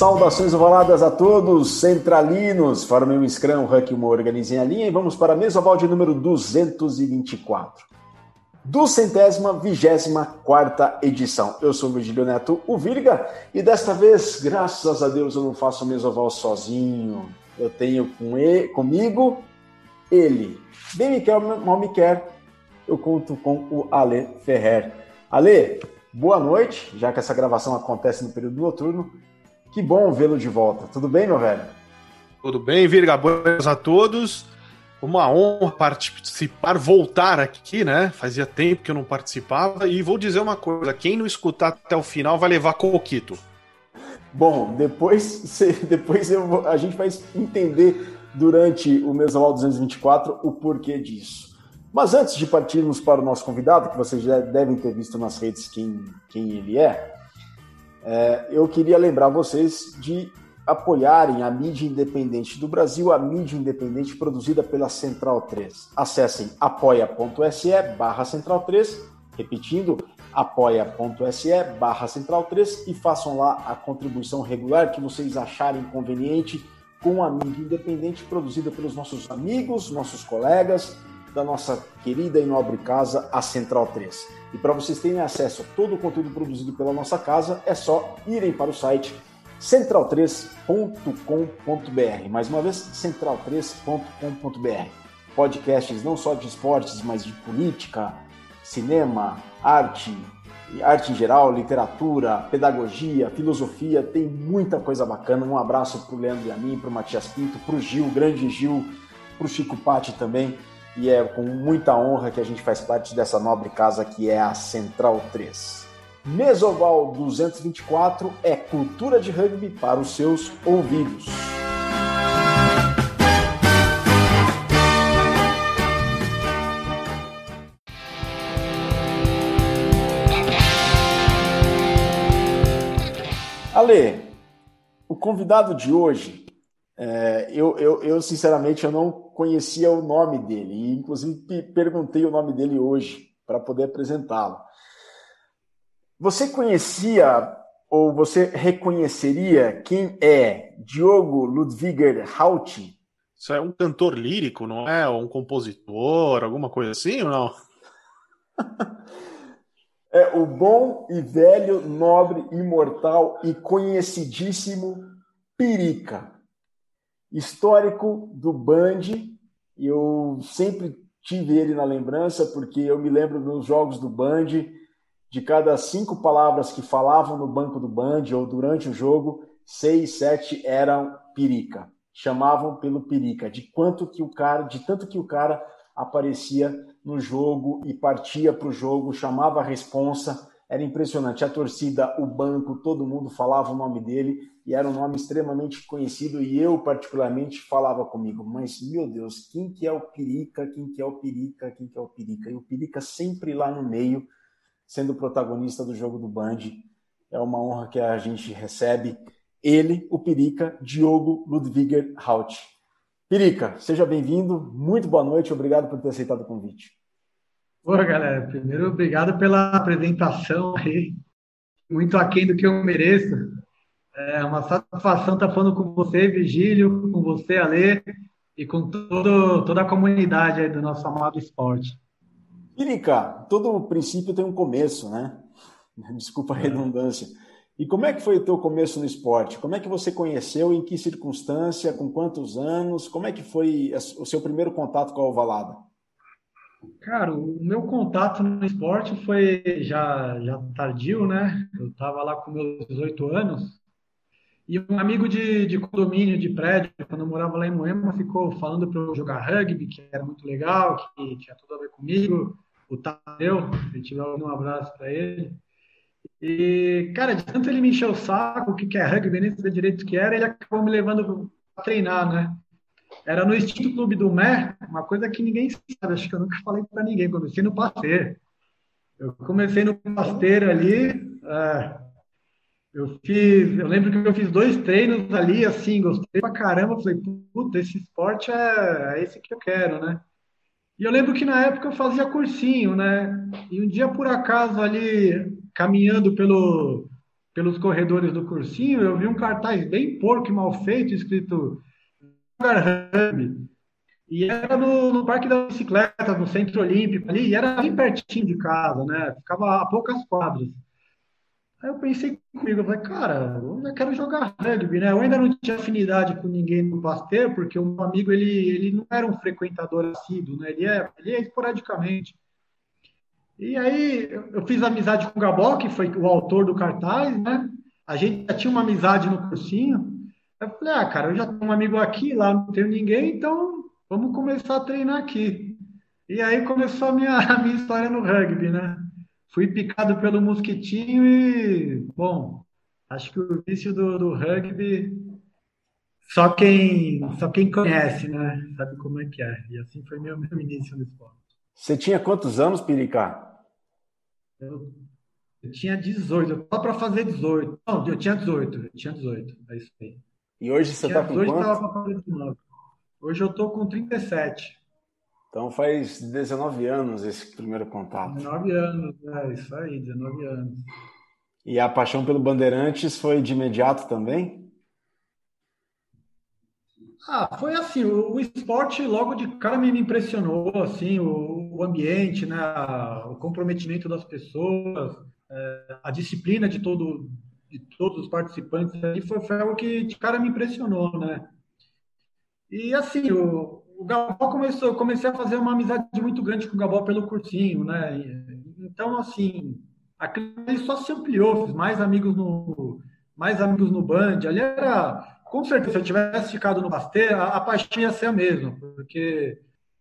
Saudações ovaladas a todos, centralinos. Formem um Scrum, Huck uma organizem a linha e vamos para a mesoval de número 224. Do centésima, vigésima quarta edição. Eu sou o Virgílio Neto, o Virga, e desta vez, graças a Deus, eu não faço mesoval sozinho. Eu tenho com ele, comigo ele. Bem me quer, mal me quer, eu conto com o Ale Ferrer. Ale, boa noite, já que essa gravação acontece no período noturno. Que bom vê-lo de volta. Tudo bem, meu velho? Tudo bem, Virga? Boas a todos. Uma honra participar, voltar aqui, né? Fazia tempo que eu não participava. E vou dizer uma coisa: quem não escutar até o final vai levar coquito. Bom, depois, depois eu, a gente vai entender durante o Mesoval 224 o porquê disso. Mas antes de partirmos para o nosso convidado, que vocês já devem ter visto nas redes quem, quem ele é, é, eu queria lembrar vocês de apoiarem a mídia independente do Brasil, a mídia independente produzida pela Central 3. Acessem apoia.se barra Central 3, repetindo, apoia.se barra Central 3 e façam lá a contribuição regular que vocês acharem conveniente com a mídia independente produzida pelos nossos amigos, nossos colegas, da nossa querida e nobre casa, a Central 3. E para vocês terem acesso a todo o conteúdo produzido pela nossa casa, é só irem para o site central3.com.br. Mais uma vez, central3.com.br. Podcasts não só de esportes, mas de política, cinema, arte, arte em geral, literatura, pedagogia, filosofia, tem muita coisa bacana. Um abraço para o Leandro e a mim, para o Matias Pinto, para o Gil, grande Gil, para o Chico Patti também e é com muita honra que a gente faz parte dessa nobre casa que é a Central 3. Mesoval 224 é cultura de rugby para os seus ouvidos. Ale, o convidado de hoje é, eu, eu, eu, sinceramente, eu não conhecia o nome dele, e inclusive perguntei o nome dele hoje para poder apresentá-lo. Você conhecia ou você reconheceria quem é Diogo Ludwiger Hauti? Isso é um cantor lírico, não é? Ou um compositor, alguma coisa assim ou não? é o bom e velho, nobre, imortal e conhecidíssimo Pirica histórico do Band. Eu sempre tive ele na lembrança, porque eu me lembro nos jogos do Band, de cada cinco palavras que falavam no banco do Band ou durante o jogo, seis, sete eram perica. Chamavam pelo perica, de quanto que o cara, de tanto que o cara aparecia no jogo e partia para o jogo, chamava a responsa era impressionante. A torcida, o banco, todo mundo falava o nome dele e era um nome extremamente conhecido e eu particularmente falava comigo, mas meu Deus, quem que é o Pirica? Quem que é o Pirica? Quem que é o Pirica? E o Pirica sempre lá no meio, sendo protagonista do jogo do Band. É uma honra que a gente recebe ele, o Pirica, Diogo Ludwiger Haut. Pirica, seja bem-vindo, muito boa noite, obrigado por ter aceitado o convite. Oi, galera. Primeiro, obrigado pela apresentação aí. Muito aquém do que eu mereço. É uma satisfação estar falando com você, Virgílio, com você, Alê, e com todo, toda a comunidade aí do nosso amado esporte. Irica, todo princípio tem um começo, né? Desculpa a é. redundância. E como é que foi o teu começo no esporte? Como é que você conheceu, em que circunstância, com quantos anos? Como é que foi o seu primeiro contato com a ovalada? Cara, o meu contato no esporte foi já, já tardio, né? Eu estava lá com meus 18 anos e um amigo de, de condomínio, de prédio, quando eu morava lá em Moema, ficou falando para eu jogar rugby, que era muito legal, que tinha tudo a ver comigo. O Tadeu, se tiver um abraço para ele. E, cara, de tanto ele me encheu o saco, o que, que é rugby, nem sabia direito o que era, ele acabou me levando para treinar, né? Era no Instinto Clube do Mer, uma coisa que ninguém sabe, acho que eu nunca falei para ninguém. Comecei no Pasteiro. Eu comecei no Pasteiro ali. É, eu fiz, eu lembro que eu fiz dois treinos ali, assim, gostei pra caramba. Falei, puta, esse esporte é, é esse que eu quero, né? E eu lembro que na época eu fazia cursinho, né? E um dia, por acaso, ali, caminhando pelo, pelos corredores do cursinho, eu vi um cartaz bem porco e mal feito, escrito Rugby. E era no, no, Parque da Bicicleta, no Centro Olímpico ali, e era bem pertinho de casa, né? Ficava a poucas quadras. Aí eu pensei comigo, eu falei, cara, eu quero jogar rugby, né? Eu ainda não tinha afinidade com ninguém no Pasteur, porque o meu amigo, ele, ele não era um frequentador assíduo, né? Ele é, ele é esporadicamente. E aí eu fiz amizade com o Gabó, que foi o autor do cartaz, né? A gente já tinha uma amizade no cursinho. Eu falei, ah, cara, eu já tenho um amigo aqui, lá não tenho ninguém, então vamos começar a treinar aqui. E aí começou a minha, a minha história no rugby, né? Fui picado pelo mosquitinho e, bom, acho que o vício do, do rugby só quem, só quem conhece, né? Sabe como é que é. E assim foi meu, meu início no esporte. Você tinha quantos anos, Piricá? Eu, eu tinha 18, eu para fazer 18. Não, eu tinha 18, eu tinha 18, é isso aí. E hoje você está com 18, quanto? Fazer 19. Hoje eu tô com 37. Então faz 19 anos esse primeiro contato. 19 anos, é isso aí, 19 anos. E a paixão pelo Bandeirantes foi de imediato também? Ah, foi assim, o, o esporte logo de cara me impressionou, assim, o, o ambiente, né, o comprometimento das pessoas, é, a disciplina de todo de todos os participantes ali foi, foi algo que de cara me impressionou, né? E assim, o, o Gabó começou, comecei a fazer uma amizade muito grande com o Gabó pelo cursinho, né? Então, assim, aquilo só se ampliou, fiz mais amigos no, mais amigos no Band. Ali era, com certeza, se eu tivesse ficado no Basté, a, a paixão ia ser a mesma, porque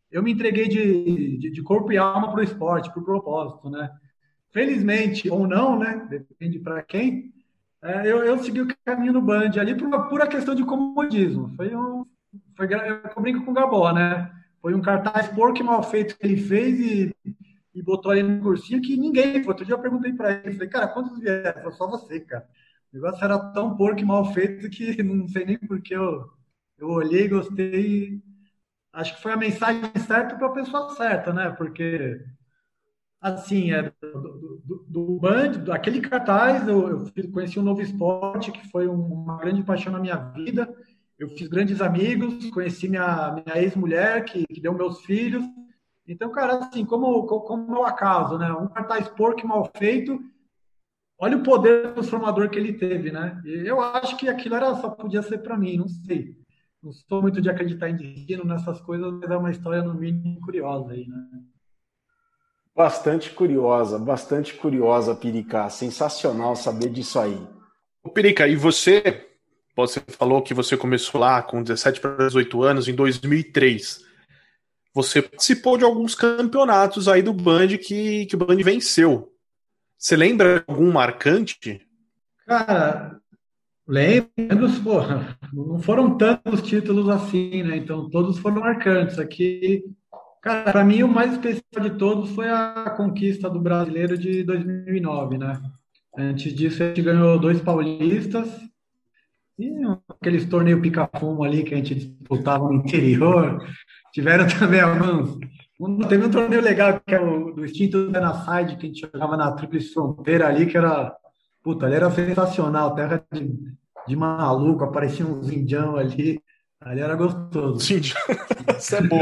eu me entreguei de, de, de corpo e alma para o esporte, para o propósito, né? Felizmente ou não, né? Depende para quem. É, eu, eu segui o caminho no Band ali por uma pura questão de comodismo. Foi um, foi, eu brinco com o Gabó, né? Foi um cartaz porco mal feito que ele fez e, e botou ali no cursinho que ninguém. Outro dia eu perguntei para ele, falei, cara, quantos vieram? Foi só você, cara. O negócio era tão porco mal feito que não sei nem porque eu, eu olhei, gostei. Acho que foi a mensagem certa para a pessoa certa, né? Porque, assim, é, do, do, do Band, aquele cartaz, eu, eu conheci um novo esporte que foi uma grande paixão na minha vida eu fiz grandes amigos, conheci minha, minha ex-mulher, que, que deu meus filhos. Então, cara, assim, como, como é o acaso, né? Um cartaz porco mal feito, olha o poder transformador que ele teve, né? E eu acho que aquilo era, só podia ser para mim, não sei. Não sou muito de acreditar em destino, nessas coisas, mas é uma história, no mínimo, curiosa aí, né? Bastante curiosa, bastante curiosa, Piricá. Sensacional saber disso aí. Ô, Pirica, e você você falou que você começou lá com 17 para 18 anos, em 2003. Você participou de alguns campeonatos aí do Band que, que o Band venceu. Você lembra algum marcante? Cara, lembro, não foram tantos títulos assim, né? Então todos foram marcantes. Aqui, cara, para mim o mais especial de todos foi a conquista do brasileiro de 2009, né? Antes disso, a gente ganhou dois paulistas e aqueles torneios pica-fumo ali que a gente disputava no interior. Tiveram também alguns. Teve um torneio legal que é o do Extinto Genocide, que a gente jogava na Tríplice Fronteira ali, que era. Puta, ali era sensacional, terra de, de maluco, aparecia uns indião ali. Ali era gostoso. Sim, isso é bom.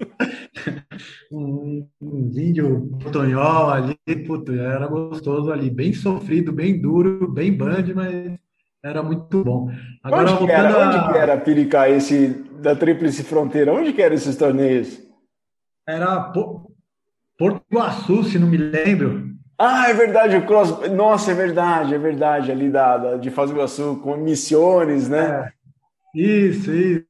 um, um índio tonhol ali, puta, era gostoso ali, bem sofrido, bem duro, bem band, mas era muito bom. Agora, onde, que era, a... onde que era Piricá, esse da Tríplice Fronteira? Onde que eram esses torneios? Era Porto Iguaçu, se não me lembro. Ah, é verdade, o cross. Nossa, é verdade, é verdade, ali da, da de do Iguaçu, com missões, né? É. Isso, isso.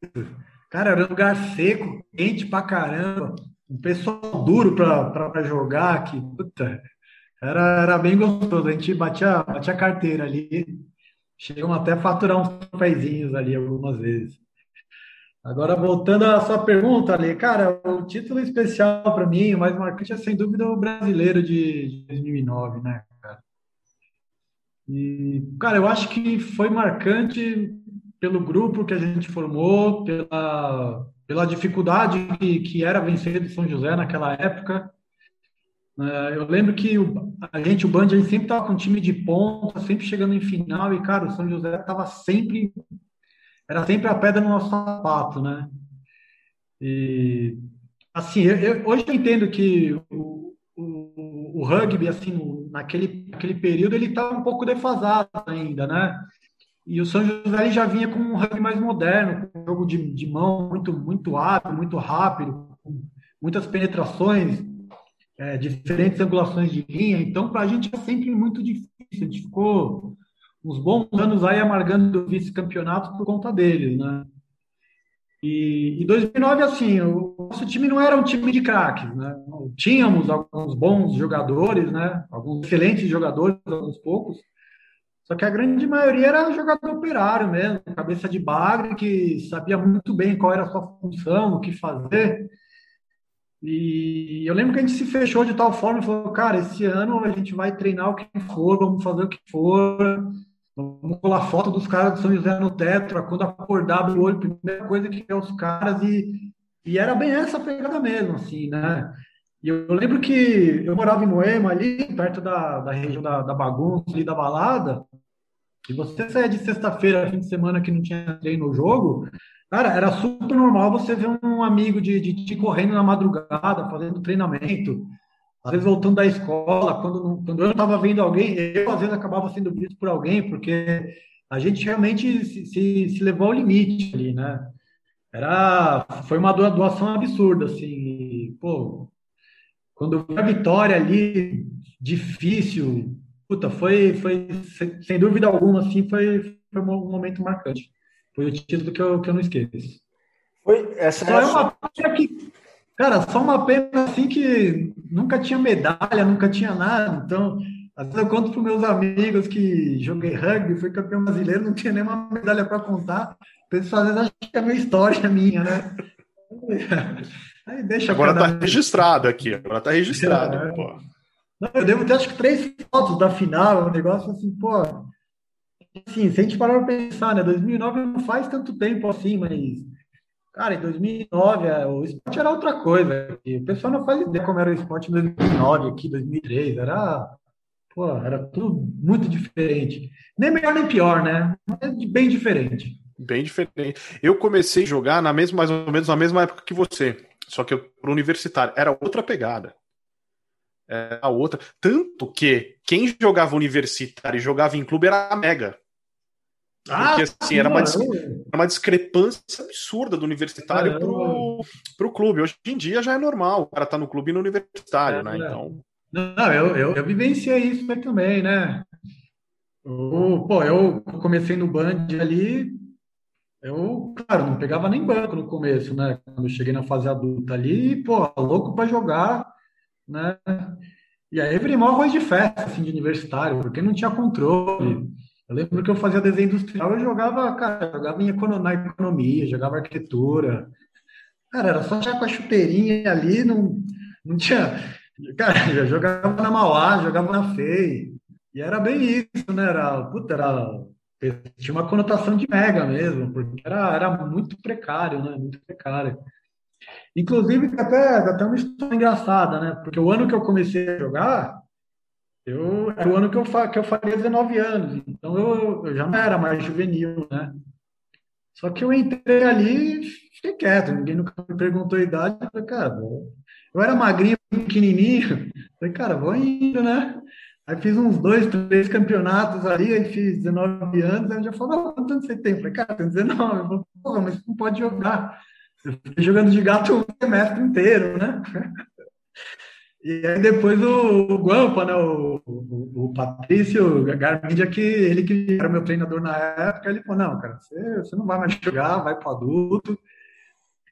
Cara, era um lugar seco, quente pra caramba. Um pessoal duro pra, pra, pra jogar aqui. Puta, era, era bem gostoso. A gente batia, batia carteira ali. Chegam até a faturar uns troféuzinhos ali algumas vezes. Agora, voltando à sua pergunta, Ali, cara, o título especial para mim, o mais marcante é sem dúvida o brasileiro de 2009, né, cara? E, cara, eu acho que foi marcante pelo grupo que a gente formou, pela, pela dificuldade que, que era vencer de São José naquela época. É, eu lembro que a gente, o Band, a gente sempre estava com time de ponta, sempre chegando em final, e, cara, o São José estava sempre. Era sempre a pedra no nosso sapato, né? E, assim, eu, eu, hoje eu entendo que o, o, o rugby, assim, naquele, naquele período, ele estava um pouco defasado ainda, né? E o São José já vinha com um rugby mais moderno, com um jogo de, de mão muito, muito hábil, muito rápido, com muitas penetrações, é, diferentes angulações de linha. Então, para a gente é sempre muito difícil. A gente ficou uns bons anos aí amargando o vice-campeonato por conta deles, né? E em 2009, assim, o nosso time não era um time de craques, né? Tínhamos alguns bons jogadores, né? Alguns excelentes jogadores, alguns poucos, só que a grande maioria era jogador operário mesmo, cabeça de bagre, que sabia muito bem qual era a sua função, o que fazer. E eu lembro que a gente se fechou de tal forma e falou, cara, esse ano a gente vai treinar o que for, vamos fazer o que for, vamos colar foto dos caras do São José no teto, quando acordar, o olho, primeira coisa que é os caras, e, e era bem essa pegada mesmo, assim, né? E eu lembro que eu morava em Moema, ali, perto da, da região da, da bagunça, ali da balada, e você saia de sexta-feira, fim de semana, que não tinha treino no jogo, cara, era super normal você ver um amigo de, de correndo na madrugada, fazendo treinamento, às vezes voltando da escola, quando, quando eu estava vendo alguém, eu às vezes acabava sendo visto por alguém, porque a gente realmente se, se, se levou ao limite ali, né? Era, foi uma doação absurda, assim, pô, quando eu vi a vitória ali, difícil, puta, foi, foi sem dúvida alguma, assim, foi, foi um momento marcante. Foi o título que eu, que eu não esqueço. Foi essa só é uma pena que, cara, só uma pena assim que nunca tinha medalha, nunca tinha nada. Então, às vezes eu conto para meus amigos que joguei rugby, fui campeão brasileiro, não tinha nenhuma medalha para contar. O pessoal às vezes acha que é uma história minha, né? Aí deixa agora tá registrado aqui, agora tá registrado. É, pô. Não, eu devo ter acho que três fotos da final, um negócio assim, pô. Assim, se a gente parar para pensar, né? 2009 não faz tanto tempo assim, mas. Cara, em 2009 é, o esporte era outra coisa. O pessoal não faz ideia como era o esporte em 2009, aqui, 2003. Era, pô, era tudo muito diferente. Nem melhor nem pior, né? Mas bem diferente. Bem diferente. Eu comecei a jogar na mesma, mais ou menos na mesma época que você. Só que para universitário era outra pegada. A outra. Tanto que quem jogava universitário e jogava em clube era a Mega. Ah, Porque assim, era uma, uma discrepância absurda do universitário pro, pro clube. Hoje em dia já é normal, o cara tá no clube e no universitário, é, né? Então. Não, eu, eu, eu vivenciei isso também, né? O, pô, eu comecei no Band ali, eu, claro, não pegava nem banco no começo, né? Quando eu cheguei na fase adulta ali, pô, louco para jogar, né? E aí virei maior arroz de festa, assim, de universitário, porque não tinha controle. Eu lembro que eu fazia desenho industrial, eu jogava, cara, jogava em economia, economia, jogava arquitetura. Cara, era só já com a chuteirinha ali, não, não tinha. Cara, eu jogava na Mauá, jogava na FEI. E era bem isso, né? Era, puta, era tinha uma conotação de mega mesmo, porque era, era muito precário, né? Muito precário. Inclusive, até, até uma história engraçada, né? Porque o ano que eu comecei a jogar, eu, era o ano que eu, que eu faria 19 anos, então eu, eu já não era mais juvenil, né? Só que eu entrei ali e fiquei quieto, ninguém nunca me perguntou a idade. Eu falei, cara, eu era magrinho, pequenininho. Falei, cara, vou indo, né? Aí fiz uns dois, três campeonatos ali, aí fiz 19 anos, aí eu já falou, quanto tempo você tem? Eu falei, cara, tem 19. Eu falei, porra, mas não pode jogar. Eu fiquei jogando de gato o semestre inteiro, né? E aí depois o, o Guampa, né, o, o, o Patrício Garmindia, que ele que era meu treinador na época, ele falou, não, cara, você, você não vai mais jogar, vai para adulto.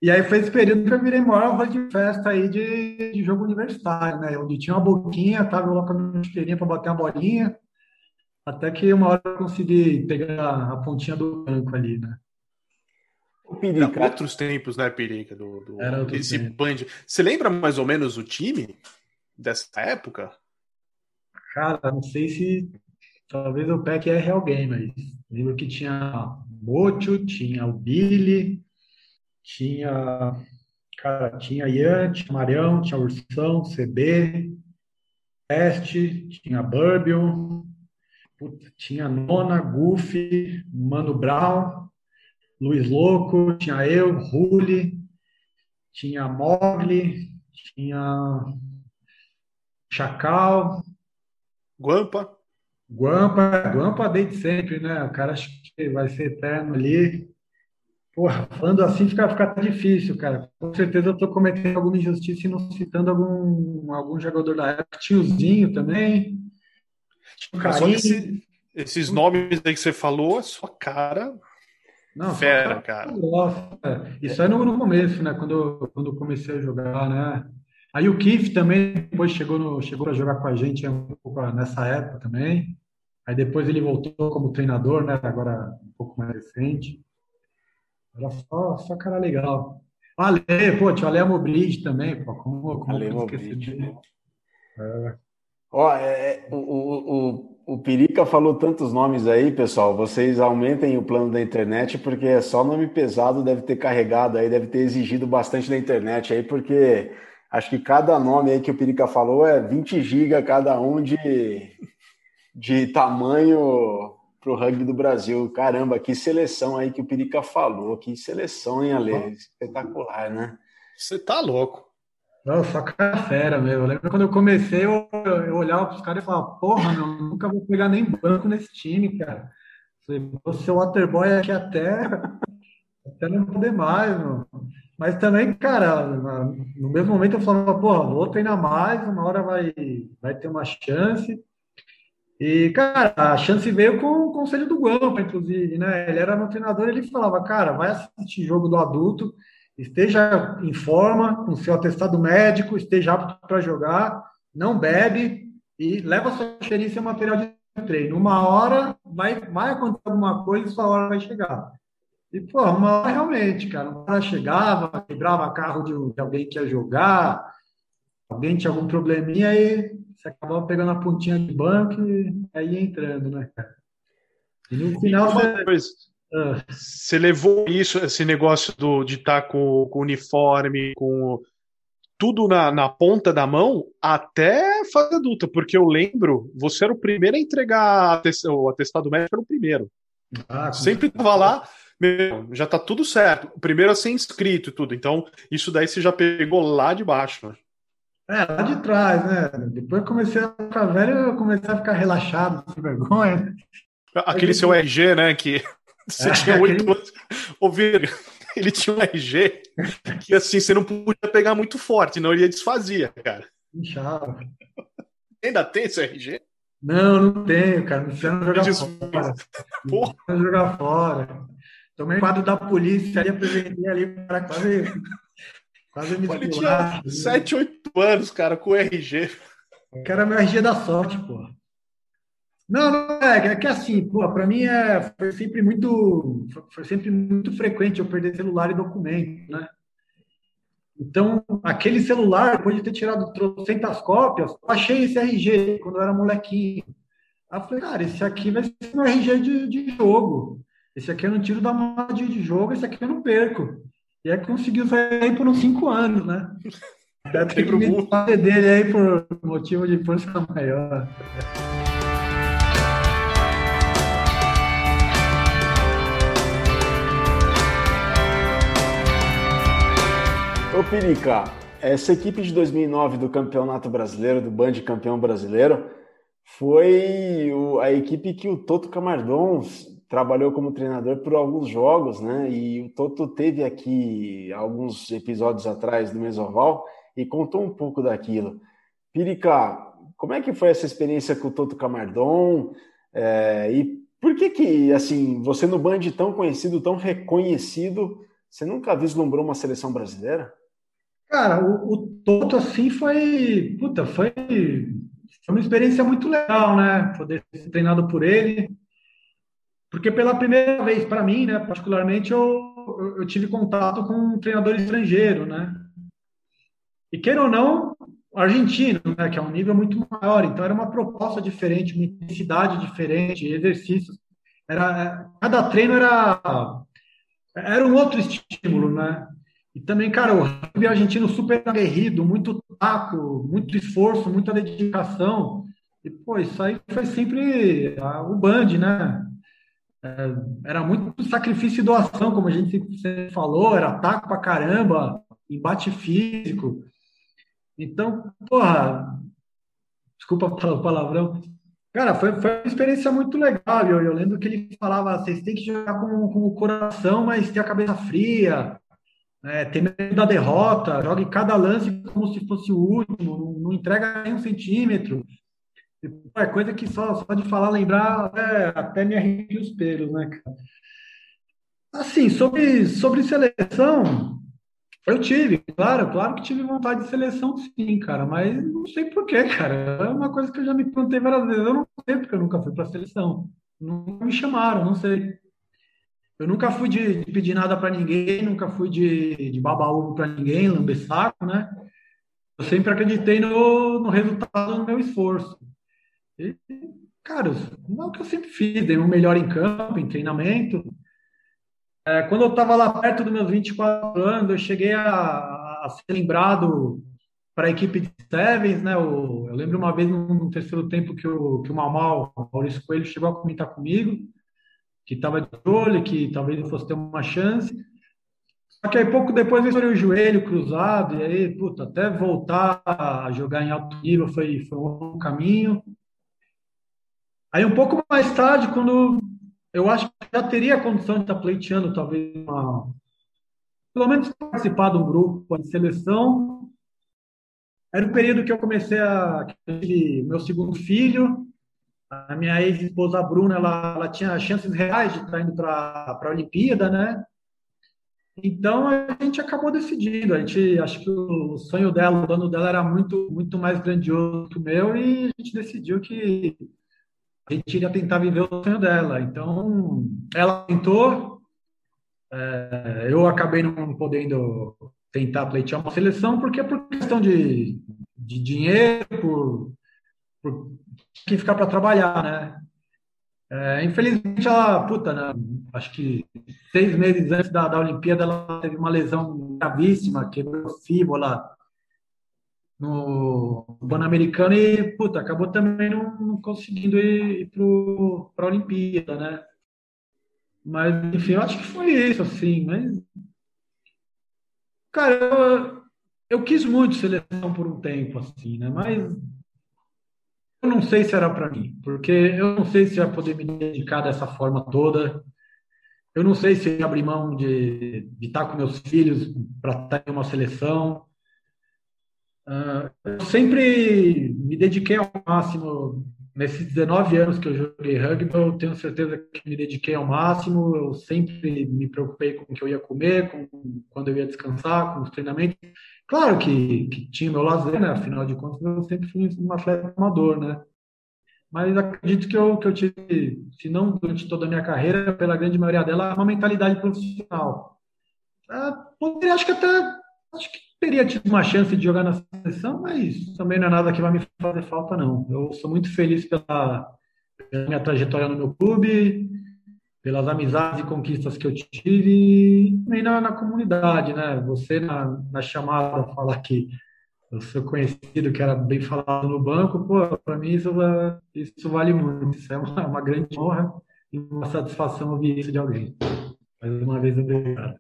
E aí foi esse período que eu virei maior de festa aí de, de, jogo universitário, né? Onde tinha uma boquinha, tava lá com a minha chuteirinha para bater uma bolinha, até que uma hora eu consegui pegar a pontinha do banco ali, né? O Pirica. Era outros tempos, né, Pirica? Do, do, Era esse band. Você lembra mais ou menos o time dessa época? Cara, não sei se. Talvez o PEC é Real Game, mas lembro que tinha Mocho, tinha o Billy, tinha, cara, tinha Ian, tinha Marião, tinha Ursão, CB, Teste, tinha Burbill, tinha Nona, Goofy, Mano Brown, Luiz Louco, tinha eu, Rulli, tinha Mogli, tinha Chacal. Guampa. Guampa, Guampa desde sempre, né? O cara acho que vai ser eterno ali. Porra, falando assim fica, fica difícil, cara. Com certeza eu tô cometendo alguma injustiça e não citando algum, algum jogador da época. Tiozinho também. Carinho. Esse, esses nomes aí que você falou, é sua cara não, Fera, cara. Nossa, isso aí no, no começo, né? Quando, quando comecei a jogar, né? Aí o Keith também depois chegou no, chegou para jogar com a gente um pouco nessa época também. Aí depois ele voltou como treinador, né? Agora um pouco mais recente. Era só, só cara legal. Ale, pô, tinha o Ale Amobridge também, pô. Como, como Ale Amobridge. É. Ó, é, é, o, o, o Pirica falou tantos nomes aí, pessoal. Vocês aumentem o plano da internet, porque é só nome pesado deve ter carregado aí, deve ter exigido bastante da internet aí, porque acho que cada nome aí que o Pirica falou é 20 GB cada um de, de tamanho para o rugby do Brasil. Caramba, que seleção aí que o Pirica falou. Que seleção, hein, Ale? Espetacular, né? Você tá louco. Não, só cara fera, meu. Eu lembro quando eu comecei, eu, eu olhava para os caras e falava, porra, meu, nunca vou pegar nem banco nesse time, cara. Falei, vou ser waterboy aqui até, até não poder mais, meu. Mas também, cara, no mesmo momento eu falava, porra, vou treinar mais, uma hora vai, vai ter uma chance. E, cara, a chance veio com o conselho do Guampa, inclusive, né? Ele era no treinador, ele falava, cara, vai assistir jogo do adulto, esteja em forma, com seu atestado médico, esteja apto para jogar, não bebe e leva sua experiência e material de treino. Uma hora vai, vai acontecer alguma coisa e sua hora vai chegar. E, pô, uma realmente, cara, uma hora chegava, quebrava carro de, de alguém que ia jogar, alguém tinha algum probleminha e você acabava pegando a pontinha de banco e aí entrando, né, cara? E no final. E você... coisa você levou isso, esse negócio do, de estar tá com, com o uniforme, com tudo na, na ponta da mão, até fase adulta, porque eu lembro, você era o primeiro a entregar o atestado médico, era o primeiro. Ah, Sempre estava lá, meu, já tá tudo certo. O primeiro a ser inscrito e tudo. Então, isso daí você já pegou lá de baixo, né? É, lá de trás, né? Depois comecei a ficar velho, eu comecei a ficar relaxado, sem vergonha. Aquele seu RG, né? Que você é, tinha oito anos. Ouvir, ele tinha um RG que assim, você não podia pegar muito forte, não ele desfazia, cara. Inchava. Ainda tem esse RG? Não, não tenho, cara. Não precisa jogar fora. Não jogar fora. Tomei quadro da polícia ali, apresentei ali para quase, quase me Ele tinha 7, 8 anos, cara, com RG. O cara meu RG da sorte, pô. Não, não é, é que assim, pô, para mim é, foi sempre muito, foi sempre muito frequente eu perder celular e documento, né? Então, aquele celular, depois de ter tirado trocentas cópias, achei esse RG quando eu era molequinho. Aí eu falei, cara, esse aqui vai ser um RG de, de jogo. Esse aqui eu não tiro da mão de jogo, esse aqui eu não perco. E aí conseguiu sair por uns cinco anos, né? Deve ter que me dele aí por motivo de força maior. Ô Pirica, essa equipe de 2009 do Campeonato Brasileiro, do Band Campeão Brasileiro, foi a equipe que o Toto Camardon trabalhou como treinador por alguns jogos, né? E o Toto teve aqui alguns episódios atrás do Mesoval e contou um pouco daquilo. Pirica, como é que foi essa experiência com o Toto Camardon? É, e por que que, assim, você no Band tão conhecido, tão reconhecido, você nunca vislumbrou uma seleção brasileira? Cara, o, o Toto, assim, foi. Puta, foi, foi uma experiência muito legal, né? Poder ser treinado por ele. Porque pela primeira vez, para mim, né, particularmente, eu, eu tive contato com um treinador estrangeiro, né? E queira ou não, argentino, né, que é um nível muito maior. Então era uma proposta diferente, uma intensidade diferente, exercícios. Era, cada treino era, era um outro estímulo, né? E também, cara, o rugby argentino super aguerrido, muito taco, muito esforço, muita dedicação. E, pô, isso aí foi sempre o band, né? É, era muito sacrifício e doação, como a gente sempre falou, era taco pra caramba, embate físico. Então, porra, desculpa o palavrão, Cara, foi, foi uma experiência muito legal. Eu, eu lembro que ele falava: vocês têm que jogar com, com o coração, mas ter a cabeça fria, né, ter medo da derrota, jogue cada lance como se fosse o último, não, não entrega nem um centímetro. É coisa que só, só de falar, lembrar, é, até me arrepio os pelos, né, cara? Assim, sobre, sobre seleção, eu tive, claro, claro que tive vontade de seleção, sim, cara, mas não sei porquê, cara. É uma coisa que eu já me perguntei várias vezes. Eu não sei porque eu nunca fui para seleção. Nunca me chamaram, não sei. Eu nunca fui de, de pedir nada para ninguém, nunca fui de, de babar ovo para ninguém, lamber saco, né? Eu sempre acreditei no, no resultado do meu esforço. E, cara, é o que eu sempre fiz, dei o melhor em campo, em treinamento. É, quando eu estava lá perto dos meus 24 anos, eu cheguei a, a ser lembrado para a equipe de Sevens, né? O, eu lembro uma vez no, terceiro tempo que o, que o Malmal, o Maurício Coelho, chegou a comentar comigo, que estava de olho, que talvez eu fosse ter uma chance. Só que aí pouco depois eu estourei o joelho cruzado, e aí, puta, até voltar a jogar em alto nível foi, foi um caminho. Aí um pouco mais tarde, quando eu acho que já teria a condição de estar pleiteando, talvez, uma, pelo menos participar de um grupo de seleção. Era o período que eu comecei a. Que meu segundo filho, a minha ex-esposa Bruna, ela, ela tinha chances reais de estar indo para a Olimpíada, né? Então a gente acabou decidindo. A gente acho que o sonho dela, o dono dela era muito muito mais grandioso que o meu e a gente decidiu que gente iria tentar viver o sonho dela. Então, ela tentou, é, eu acabei não podendo tentar pleitear uma seleção, porque é por questão de, de dinheiro, por, por que ficar para trabalhar, né? É, infelizmente, ela, puta, né? acho que seis meses antes da, da Olimpíada, ela teve uma lesão gravíssima, quebrou fíbula, no Pan-Americano e, puta, acabou também não, não conseguindo ir, ir para a Olimpíada, né? Mas, enfim, eu acho que foi isso, assim, mas... Cara, eu, eu quis muito seleção por um tempo, assim, né? Mas eu não sei se era para mim, porque eu não sei se ia poder me dedicar dessa forma toda. Eu não sei se ia abrir mão de, de estar com meus filhos para estar em uma seleção. Uh, eu sempre me dediquei ao máximo. Nesses 19 anos que eu joguei rugby, eu tenho certeza que me dediquei ao máximo. Eu sempre me preocupei com o que eu ia comer, com quando eu ia descansar, com os treinamentos. Claro que, que tinha meu lazer, né? Afinal de contas, eu sempre fui um atleta amador, né? Mas acredito que eu, que eu tive, se não durante toda a minha carreira, pela grande maioria dela, uma mentalidade profissional. Uh, poderia, acho que até, acho que teria tido uma chance de jogar na seleção, mas também não é nada que vai me fazer falta, não. Eu sou muito feliz pela, pela minha trajetória no meu clube, pelas amizades e conquistas que eu tive, e na, na comunidade, né? Você na, na chamada falar que eu sou conhecido, que era bem falado no banco, pô, para mim isso, isso vale muito. Isso é uma, uma grande honra e uma satisfação ouvir isso de alguém. Mais uma vez, obrigado.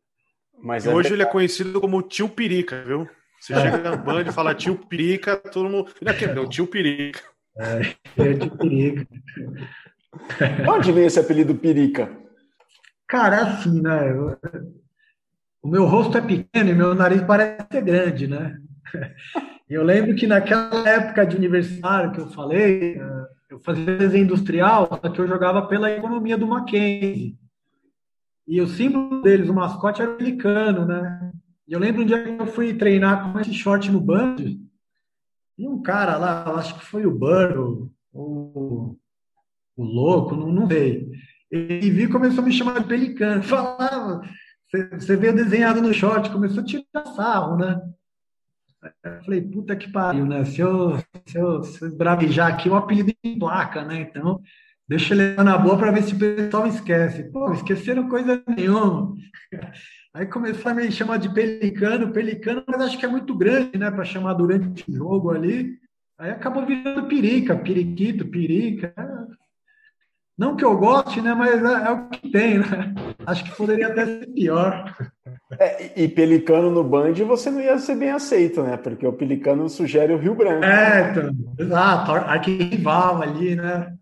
Mas é hoje ele é conhecido como tio Pirica, viu? Você é. chega na banda e fala tio Pirica, todo mundo. Não, é o tio Pirica. É, é tio Pirica. Onde vem esse apelido Pirica? Cara, é assim, né? O meu rosto é pequeno e meu nariz parece ser grande, né? Eu lembro que naquela época de universitário que eu falei, eu fazia desenho industrial, só que eu jogava pela economia do Mackenzie. E o símbolo deles, o mascote, era o pelicano, né? E eu lembro um dia que eu fui treinar com esse short no band, e um cara lá, acho que foi o Burro, ou o Louco, não, não sei. E vi começou a me chamar de pelicano. Falava, você veio desenhado no short, começou a tirar sarro, né? Eu falei, puta que pariu, né? Se eu, se eu, se eu bravejar aqui, o apelido em placa, né? Então, Deixa ele na boa para ver se o pessoal esquece. Pô, esqueceram coisa nenhuma. Aí começou a me chamar de pelicano, pelicano, mas acho que é muito grande, né, para chamar durante o jogo ali. Aí acabou virando pirica, periquito, pirica. Não que eu goste, né? Mas é, é, o que tem, né? Acho que poderia até ser pior. É, e Pelicano no Band você não ia ser bem aceito, né? Porque o Pelicano sugere o Rio Branco. É, então, exato, arquirrival ali, né?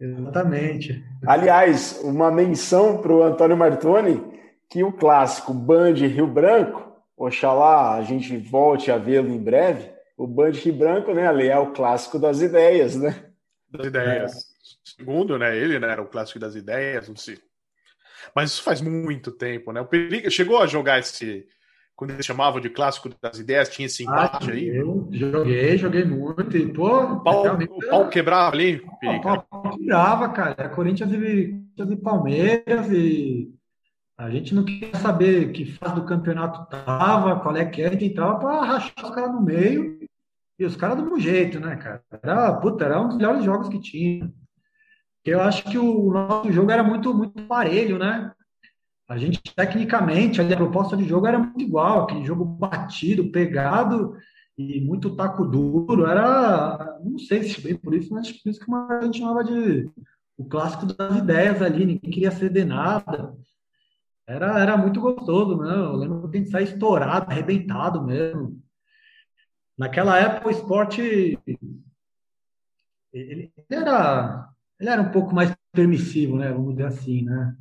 Exatamente. Aliás, uma menção para o Antônio Martoni que o clássico Band Rio Branco, oxalá a gente volte a vê-lo em breve, o Band Rio Branco, né, ali é o clássico das ideias, né? Das ideias. É. Segundo, né, ele né, era o clássico das ideias, não sei. Mas isso faz muito tempo, né? O Perica chegou a jogar esse. Quando eles chamavam de clássico das ideias, tinha esse embate ah, aí? Eu joguei, joguei muito. E, pô, o pau, o pau quebrava ali. O pau quebrava, cara. Corinthians e, e Palmeiras e a gente não queria saber que fase do campeonato tava, qual é que era, gente entrava para rachar os caras no meio e os caras do mesmo jeito, né, cara? Era, puta, era um dos melhores jogos que tinha. Eu acho que o nosso jogo era muito, muito parelho, né? A gente, tecnicamente, a proposta de jogo era muito igual, aquele jogo batido, pegado e muito taco duro. Era, não sei se bem por isso, mas por isso que a gente chamava de o clássico das ideias ali, ninguém queria ceder nada. Era, era muito gostoso, né? Eu lembro que a gente sair estourado, arrebentado mesmo. Naquela época, o esporte ele, era ele era um pouco mais permissivo, né? Vamos dizer assim, né?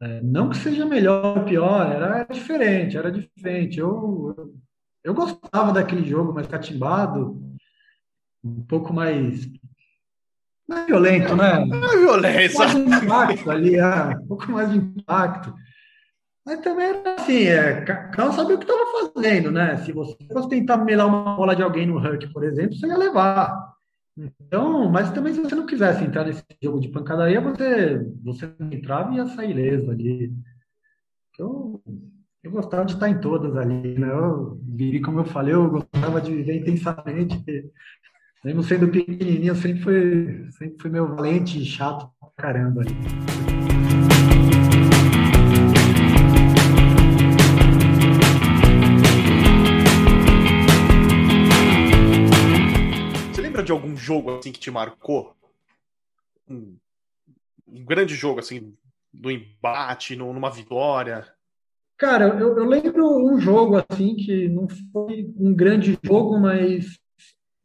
É, não que seja melhor ou pior, era diferente, era diferente. Eu, eu, gostava daquele jogo mais catimbado, um pouco mais, mais violento, né? É violência. Mais impacto ali, é, um pouco mais de impacto. Mas também era assim, é, cada um sabia o que estava fazendo, né? Se você fosse tentar melar uma bola de alguém no ranking, por exemplo, você ia levar. Então, mas também se você não quisesse entrar nesse jogo de pancadaria, você, você entrava e ia sair ileso ali. Eu, eu gostava de estar em todas ali, né? Eu vivi, como eu falei, eu gostava de viver intensamente. Mesmo sendo pequenininho, sempre fui, sempre fui meu valente e chato pra caramba ali. Jogo assim que te marcou? Um, um grande jogo assim, do embate, numa vitória? Cara, eu, eu, lembro um jogo assim que não foi um grande jogo, mas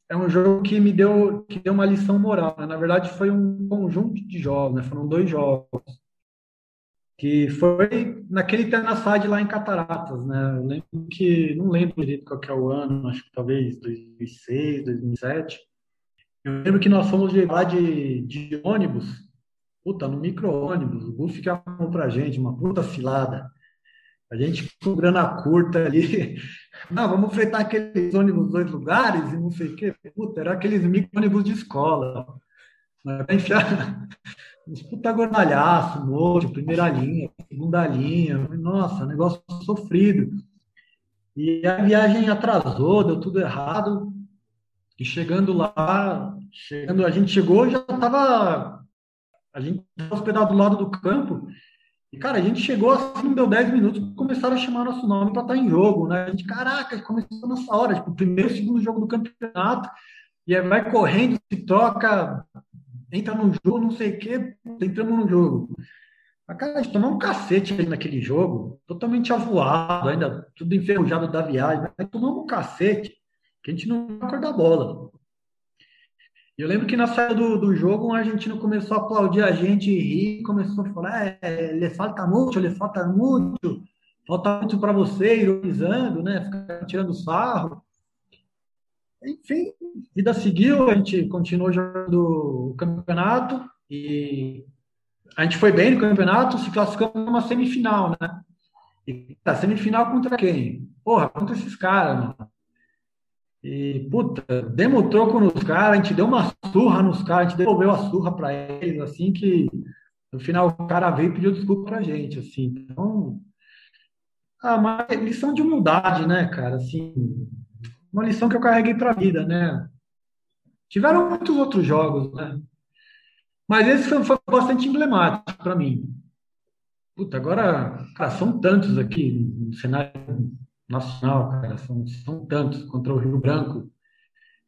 é um jogo que me deu, que deu uma lição moral. Né? Na verdade, foi um conjunto de jogos, né? foram dois jogos. Que foi naquele Tenaside lá em Cataratas, né? Eu lembro que, não lembro direito qual que é o ano, acho que talvez 2006, 2007. Eu lembro que nós fomos levar de, de ônibus, puta, no micro-ônibus, o Buff que arrumou pra gente, uma puta filada. A gente com grana curta ali. Não, vamos fretar aqueles ônibus dois lugares e não sei o quê. Puta, era aqueles micro-ônibus de escola. Pra enfiar uns puta gornalhaço, noite, primeira linha, segunda linha. Nossa, negócio sofrido. E a viagem atrasou, deu tudo errado. E chegando lá, chegando, a gente chegou já estava. A gente estava hospedado do lado do campo. E, cara, a gente chegou assim, deu 10 minutos, começaram a chamar nosso nome para estar tá em jogo, né? A gente, caraca, começou nessa hora, tipo, primeiro, segundo jogo do campeonato, e aí vai correndo, se troca, entra no jogo, não sei o quê, entramos no jogo. Mas, cara, a gente tomou um cacete aí naquele jogo, totalmente avoado, ainda tudo enferrujado da viagem, mas tomamos um cacete que a gente não vai acordar a bola. Eu lembro que na saída do, do jogo, um argentino começou a aplaudir a gente e rir, começou a falar, é, le falta muito, le falta muito, falta muito para você, ironizando, né, ficar tirando sarro. Enfim, vida seguiu, a gente continuou jogando o campeonato e a gente foi bem no campeonato, se classificou numa semifinal, né? E a semifinal contra quem? Porra, contra esses caras, mano. E, puta, demos troco nos caras, a gente deu uma surra nos caras, a gente devolveu a surra para eles, assim, que no final o cara veio e pediu desculpa pra gente, assim. Então, ah, uma lição de humildade, né, cara, assim, uma lição que eu carreguei pra vida, né. Tiveram muitos outros jogos, né, mas esse foi, foi bastante emblemático para mim. Puta, agora, cara, são tantos aqui no cenário nacional, cara, são, são tantos. Contra o Rio Branco,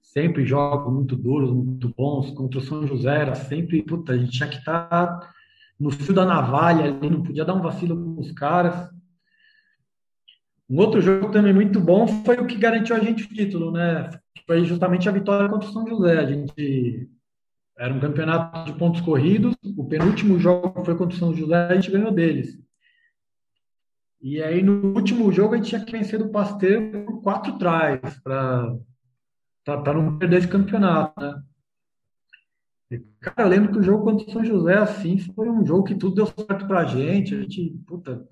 sempre jogos muito duros, muito bons. Contra o São José, era sempre, puta, a gente tinha que estar tá no fio da navalha ali, não podia dar um vacilo com os caras. Um outro jogo também muito bom foi o que garantiu a gente o título, né? Foi justamente a vitória contra o São José. A gente era um campeonato de pontos corridos. O penúltimo jogo foi contra o São José, a gente ganhou deles. E aí, no último jogo, a gente tinha que vencer do Pasteiro por quatro trás, para não perder esse campeonato, né? Cara, eu lembro que o jogo contra o São José, assim, foi um jogo que tudo deu certo pra gente. A gente, puta,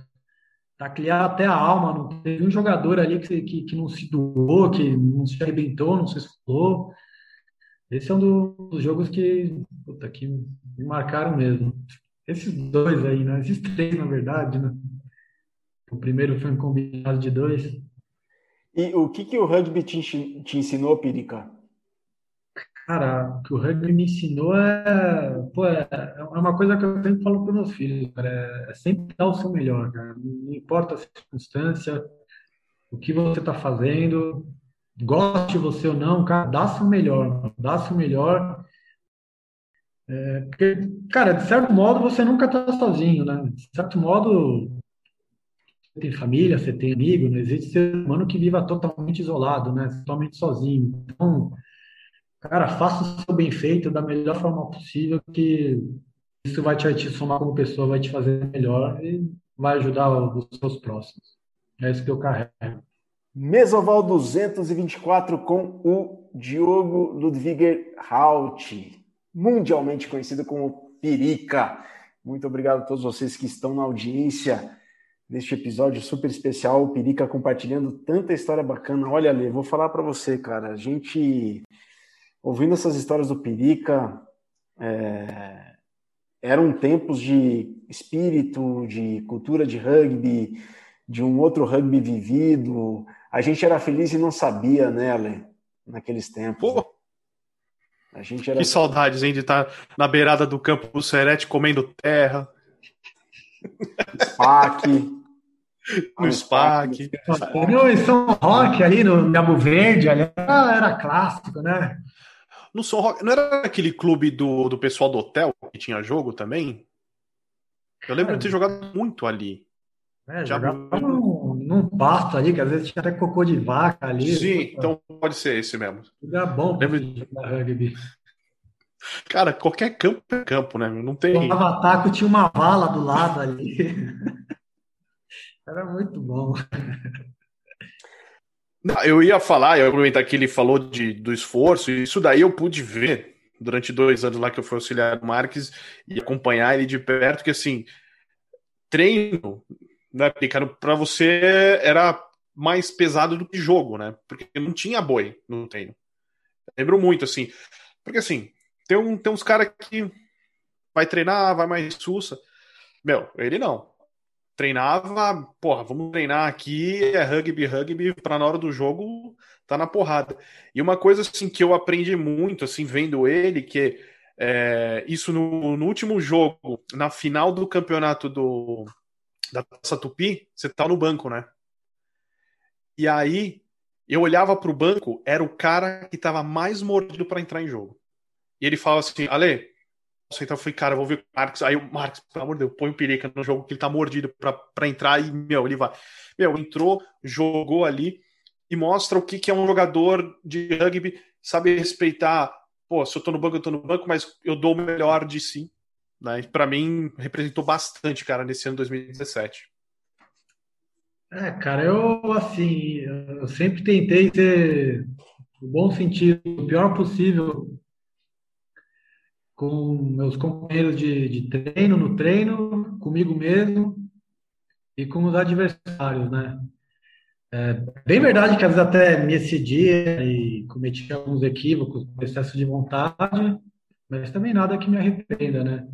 taclear até a alma. Não teve um jogador ali que, que, que não se doou, que não se arrebentou, não se esfolou. Esse é um dos jogos que, puta, que me marcaram mesmo. Esses dois aí, né? Esses três, na verdade, né? O primeiro foi um combinado de dois. E o que, que o rugby te, te ensinou, Pirica? Cara, o que o rugby me ensinou é, pô, é, é uma coisa que eu sempre falo para meus filhos, cara, é, é sempre dar o seu melhor, cara. Não importa a circunstância, o que você está fazendo, goste você ou não, cara, dá seu melhor, dá seu melhor. É, porque, cara, de certo modo você nunca está sozinho, né? De certo modo tem família, você tem amigo, não existe ser humano que viva totalmente isolado, né? Totalmente sozinho. Então, cara, faça o seu bem feito da melhor forma possível, que isso vai te, te somar como pessoa, vai te fazer melhor e vai ajudar os seus próximos. É isso que eu carrego. Mesoval 224 com o Diogo Ludwiger Haut, mundialmente conhecido como Pirica. Muito obrigado a todos vocês que estão na audiência deste episódio super especial. O Pirica compartilhando tanta história bacana. Olha, ali, vou falar para você, cara. A gente, ouvindo essas histórias do Pirica, é... eram tempos de espírito, de cultura de rugby, de um outro rugby vivido a gente era feliz e não sabia, né, Ale? Naqueles tempos. Pô. A gente era... Que saudades, hein, de estar na beirada do campo do Serete comendo terra. SPAC. no SPAC. No, em São Roque, ali no Cabo Verde, ali, era clássico, né? No São Roque, não era aquele clube do, do pessoal do hotel que tinha jogo também? Eu lembro de ter jogado muito ali. É, Já jogava num, num pasto ali, que às vezes tinha até cocô de vaca ali. Sim, então pode ser esse mesmo. Lugar bom para jogar rugby. Cara, qualquer campo é campo, né? Não tem. O Avataco tinha uma vala do lado ali. Era muito bom. Não, eu ia falar, eu ia aproveitar que ele falou de, do esforço, e isso daí eu pude ver durante dois anos lá que eu fui auxiliar do Marques e acompanhar ele de perto, que assim, treino né, para você era mais pesado do que jogo, né? Porque não tinha boi no treino. Lembro muito, assim. Porque, assim, tem, um, tem uns caras que vai treinar, vai mais sussa. Meu, ele não. Treinava, porra, vamos treinar aqui, é rugby, rugby, pra na hora do jogo tá na porrada. E uma coisa, assim, que eu aprendi muito, assim, vendo ele, que é, isso no, no último jogo, na final do campeonato do, da Taça Tupi, você tá no banco, né? E aí eu olhava pro banco, era o cara que tava mais mordido para entrar em jogo. E ele falava assim: Ale, então eu falei, cara, vou ver o Marcos. Aí o Marcos, pelo amor de Deus, põe o Perica no jogo que ele tá mordido pra, pra entrar e, meu, ele vai. Meu, entrou, jogou ali e mostra o que, que é um jogador de rugby, sabe respeitar. Pô, se eu tô no banco, eu tô no banco, mas eu dou o melhor de si. Né? Para mim, representou bastante, cara, nesse ano 2017. É, cara, eu, assim, eu sempre tentei ter o bom sentido, o pior possível com meus companheiros de, de treino, no treino, comigo mesmo e com os adversários, né? É bem verdade que às vezes até me excedia e cometi alguns equívocos, excesso de vontade, mas também nada que me arrependa, né?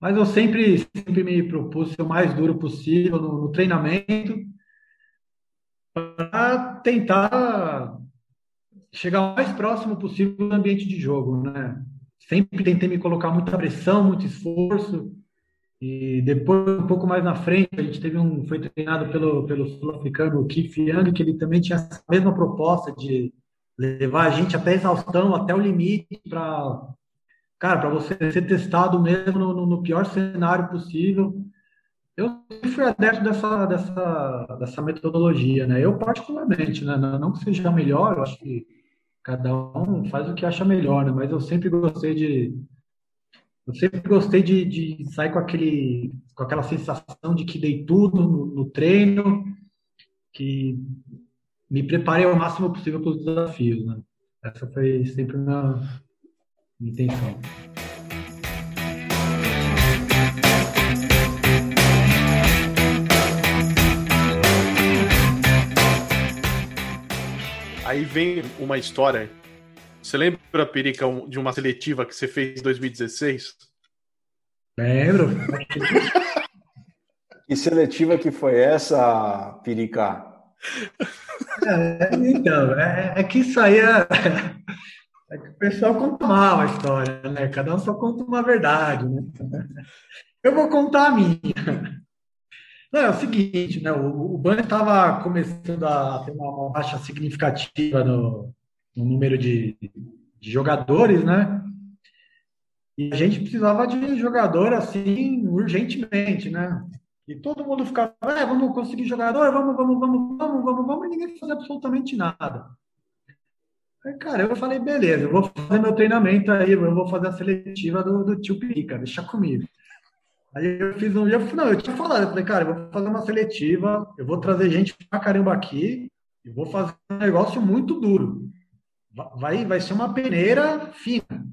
Mas eu sempre, sempre me propus ser o mais duro possível no, no treinamento para tentar chegar o mais próximo possível do ambiente de jogo, né? Sempre tentei me colocar muita pressão, muito esforço, E depois, um pouco mais na frente, a gente teve um, foi treinado pelo, pelo sul-africano Keith Young, que ele também tinha essa mesma proposta de levar a gente até a exaustão, até o limite, para cara, para você ser testado mesmo no, no, pior cenário possível. Eu fui adepto dessa, dessa, dessa metodologia, né? Eu particularmente, né? Não que seja melhor, eu acho que cada um faz o que acha melhor, né? Mas eu sempre gostei de eu sempre gostei de, de sair com aquele com aquela sensação de que dei tudo no, no treino, que me preparei o máximo possível para os desafios, né? Essa foi sempre a minha, intenção. Aí vem uma história. Você lembra, Perica, de uma seletiva que você fez em 2016? Lembro. que seletiva que foi essa, Perica? É, então, é, é, que isso aí é, é, que o pessoal conta mal a história, né? Cada um só conta uma verdade, né? Eu vou contar a minha. Não, é o seguinte, né? O, o Banner estava começando a ter uma, uma baixa significativa no, no número de, de jogadores, né? E a gente precisava de jogador assim urgentemente, né? E todo mundo ficava, é, vamos conseguir jogador, vamos, vamos, vamos, vamos, vamos, vamos, e ninguém fazia absolutamente nada. Aí, cara, eu falei, beleza, eu vou fazer meu treinamento aí, eu vou fazer a seletiva do, do tio Pica, deixa comigo. Aí eu fiz um. Eu, não, eu tinha falado, eu falei, cara, eu vou fazer uma seletiva, eu vou trazer gente pra caramba aqui, e vou fazer um negócio muito duro. Vai, vai ser uma peneira fina.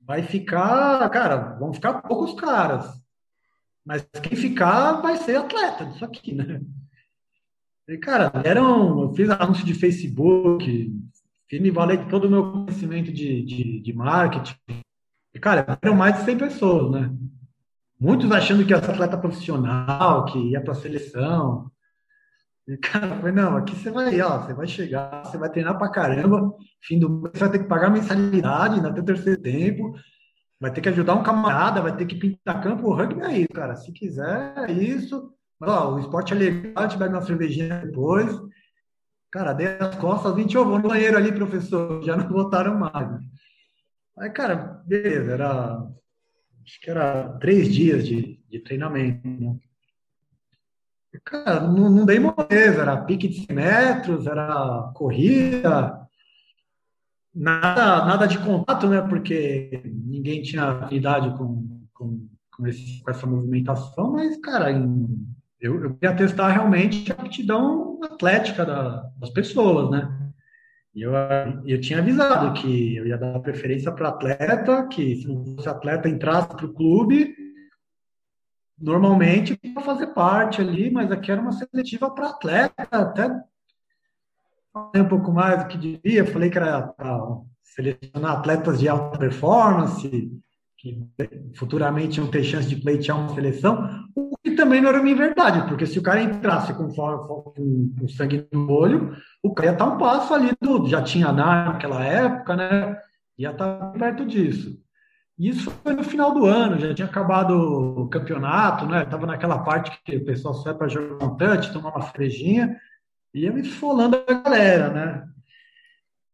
Vai ficar, cara, vão ficar poucos caras. Mas quem ficar vai ser atleta disso aqui, né? E, cara, eram, eu fiz anúncio de Facebook, fiz me valer todo o meu conhecimento de, de, de marketing. E, cara, eram mais de 100 pessoas, né? Muitos achando que ser atleta profissional, que ia para a seleção. E, cara, foi, não, aqui você vai, ó, você vai chegar, você vai treinar para caramba, fim do mês você vai ter que pagar mensalidade, ainda tem o terceiro tempo, vai ter que ajudar um camarada, vai ter que pintar campo, o rugby é isso, cara. Se quiser, é isso. Ó, o esporte é legal, tiver uma cervejinha depois. Cara, dei as costas, vim, eu vou no banheiro ali, professor. Já não voltaram mais. Aí, cara, beleza, era. Acho que era três dias de, de treinamento. Né? Cara, não, não dei moleza, era pique de 100 metros, era corrida, nada, nada de contato, né? Porque ninguém tinha afinidade com, com, com, esse, com essa movimentação, mas, cara, eu, eu queria testar realmente a aptidão atlética da, das pessoas, né? Eu, eu tinha avisado que eu ia dar preferência para atleta, que se não fosse atleta entrasse para o clube, normalmente para fazer parte ali, mas aqui era uma seletiva para atleta, até falei um pouco mais do que devia, falei que era para selecionar atletas de alta performance, que futuramente iam ter chance de pleitear uma seleção, o também não era minha verdade, porque se o cara entrasse com, com, com sangue no olho, o cara ia estar um passo ali do. Já tinha naquela época, né? Ia estar perto disso. Isso foi no final do ano, já tinha acabado o campeonato, né? Estava naquela parte que o pessoal sai para jogar um touch, tomar uma cervejinha, ia me esfolando a galera, né?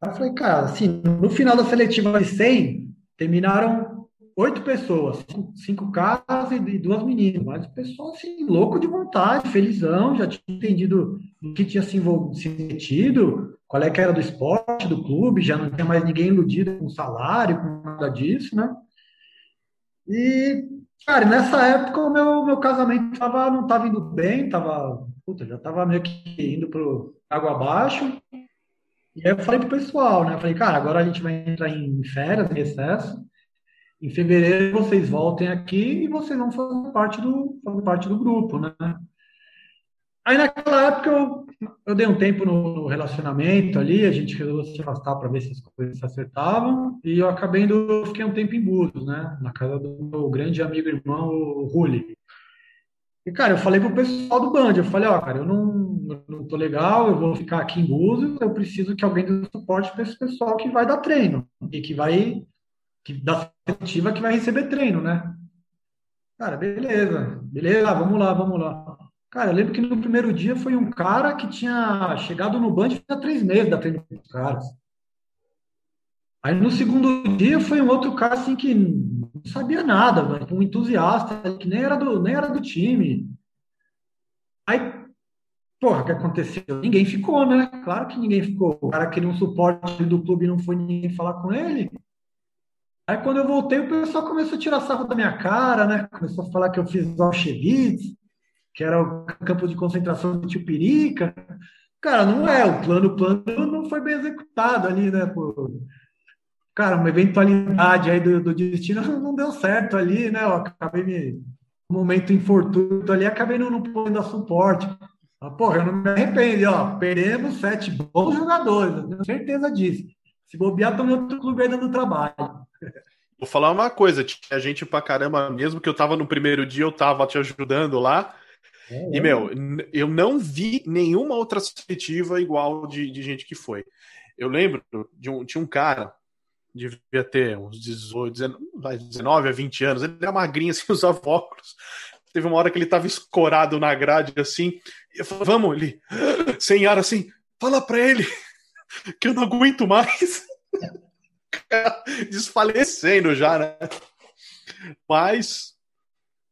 Aí eu falei, cara, assim, no final da seletiva de 100, terminaram oito pessoas, cinco caras e duas meninas, mas o pessoal, assim, louco de vontade, felizão, já tinha entendido o que tinha se, se metido, qual é que era do esporte, do clube, já não tinha mais ninguém iludido com salário, com nada disso, né? E, cara, nessa época o meu, meu casamento tava, não estava indo bem, tava puta, já estava meio que indo pro água abaixo. E aí eu falei pro pessoal, né? Eu falei, cara, agora a gente vai entrar em férias, em recesso. Em fevereiro vocês voltem aqui e vocês vão fazer parte do, fazer parte do grupo, né? Aí naquela época eu, eu dei um tempo no, relacionamento ali, a gente resolveu se afastar para ver se as coisas se acertavam, e eu acabei indo, fiquei um tempo em Búzios, né? Na casa do meu grande amigo irmão, o Ruli. E, cara, eu falei pro pessoal do Band, eu falei, ó, cara, eu não, não tô legal, eu vou ficar aqui em Búzios, eu preciso que alguém dê suporte para esse pessoal que vai dar treino e que vai, que da seletiva que vai receber treino, né? Cara, beleza, beleza, vamos lá, vamos lá. Cara, eu lembro que no primeiro dia foi um cara que tinha chegado no Band há três meses da treino com os caras. Aí no segundo dia foi um outro cara assim que não sabia nada, um entusiasta, que nem era do, nem era do time. Aí, porra, o que aconteceu? Ninguém ficou, né? Claro que ninguém ficou. O cara queria um suporte do clube e não foi ninguém falar com ele. Aí quando eu voltei, o pessoal começou a tirar sarro da minha cara, né? Começou a falar que eu fiz Auschwitz, que era o campo de concentração de Tupirica. Cara, não é, o plano, o plano não foi bem executado ali, né? Cara, uma eventualidade aí do, do destino não deu certo ali, né? Eu acabei me. Um momento infortúnio ali, acabei não, podendo dar suporte. Ah, porra, eu não me arrependo, ó. Perdemos sete bons jogadores, tenho certeza disso. Se bobear, estão em outro clube aí dando trabalho. Vou falar uma coisa, tinha gente pra caramba mesmo, que eu tava no primeiro dia, eu tava te ajudando lá. É, e, meu, eu não vi nenhuma outra seletiva igual de, de gente que foi. Eu lembro de um, tinha um cara, devia ter uns 18, 19 a 20 anos, ele era magrinho, assim, usava óculos. Teve uma hora que ele tava escorado na grade, assim, e eu falei, vamos, ele, sem ar, assim, fala pra ele que eu não aguento mais. Desfalecendo já, né? Mas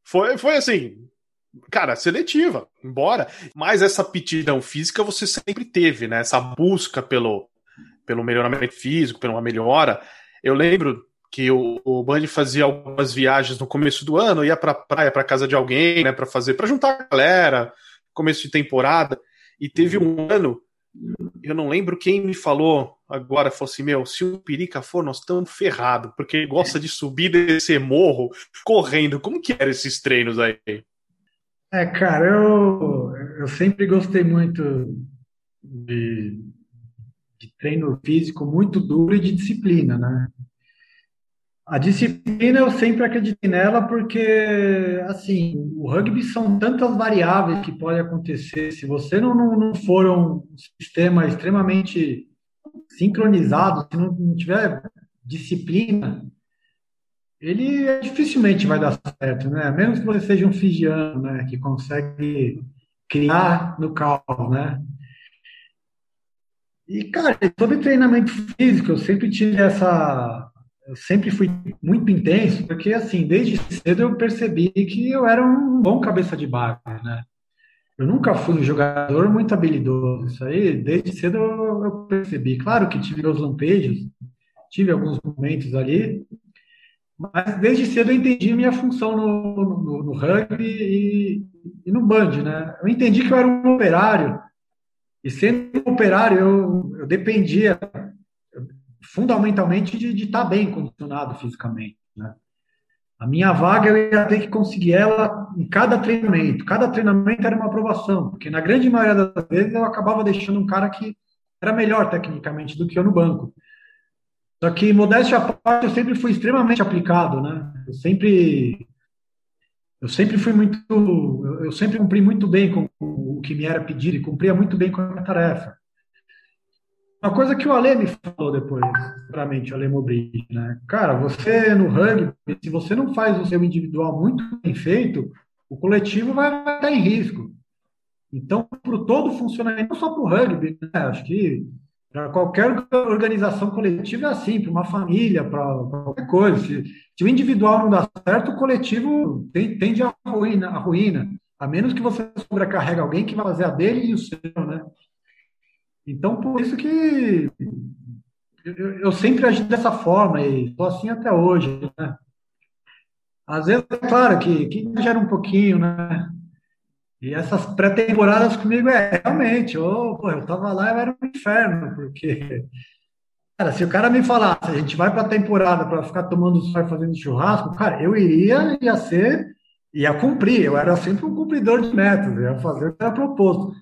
foi, foi assim, cara, seletiva, embora. Mas essa aptidão física você sempre teve, né? Essa busca pelo, pelo melhoramento físico, pela melhora. Eu lembro que o, o Band fazia algumas viagens no começo do ano, ia pra praia, pra casa de alguém, né, para fazer, para juntar a galera, começo de temporada. E teve um ano, eu não lembro quem me falou agora, falou assim: Meu, se o Perica for, nós estamos ferrados, porque ele gosta de subir e descer morro correndo. Como que eram esses treinos aí? É, cara, eu, eu sempre gostei muito de, de treino físico muito duro e de disciplina, né? A disciplina eu sempre acreditei nela porque, assim, o rugby são tantas variáveis que podem acontecer. Se você não, não, não for um sistema extremamente sincronizado, se não, não tiver disciplina, ele dificilmente vai dar certo, né? Menos que você seja um figiano, né? Que consegue criar no caos, né? E, cara, sobre treinamento físico, eu sempre tive essa. Eu sempre fui muito intenso, porque, assim, desde cedo eu percebi que eu era um bom cabeça de barco, né? Eu nunca fui um jogador muito habilidoso. Isso aí, desde cedo eu, percebi. Claro que tive meus lampejos, tive alguns momentos ali, mas desde cedo eu entendi minha função no, no, no rugby e, e, no band, né? Eu entendi que eu era um operário e sendo um operário eu, eu dependia fundamentalmente de, estar bem condicionado fisicamente, né? A minha vaga eu ia ter que conseguir ela em cada treinamento. Cada treinamento era uma aprovação, porque na grande maioria das vezes eu acabava deixando um cara que era melhor tecnicamente do que eu no banco. Só que, modéstia à parte, eu sempre fui extremamente aplicado, né? Eu sempre, eu sempre fui muito, eu sempre cumpri muito bem com o que me era pedido e cumpria muito bem com a minha tarefa. Uma coisa que o Ale me falou depois, claramente, o Ale Mobri, né? Cara, você no rugby, se você não faz o seu individual muito bem feito, o coletivo vai, estar em risco. Então, para o todo funcionamento, não só para o rugby, né? Acho que para qualquer organização coletiva é assim, para uma família, para qualquer coisa. Se, se, o individual não dá certo, o coletivo tende a ruína, a ruína. A menos que você sobrecarregue alguém que vai fazer a dele e o seu, né? Então, por isso que eu, eu sempre agi dessa forma e estou assim até hoje, né? Às vezes, é claro que, que gera um pouquinho, né? E essas pré-temporadas comigo é realmente, oh, pô, eu tava lá, eu era um inferno, porque, cara, se o cara me falasse, a gente vai pra temporada para ficar tomando sol fazendo churrasco, cara, eu iria, ia ser, ia cumprir, eu era sempre um cumpridor de metas, ia fazer o que era proposto.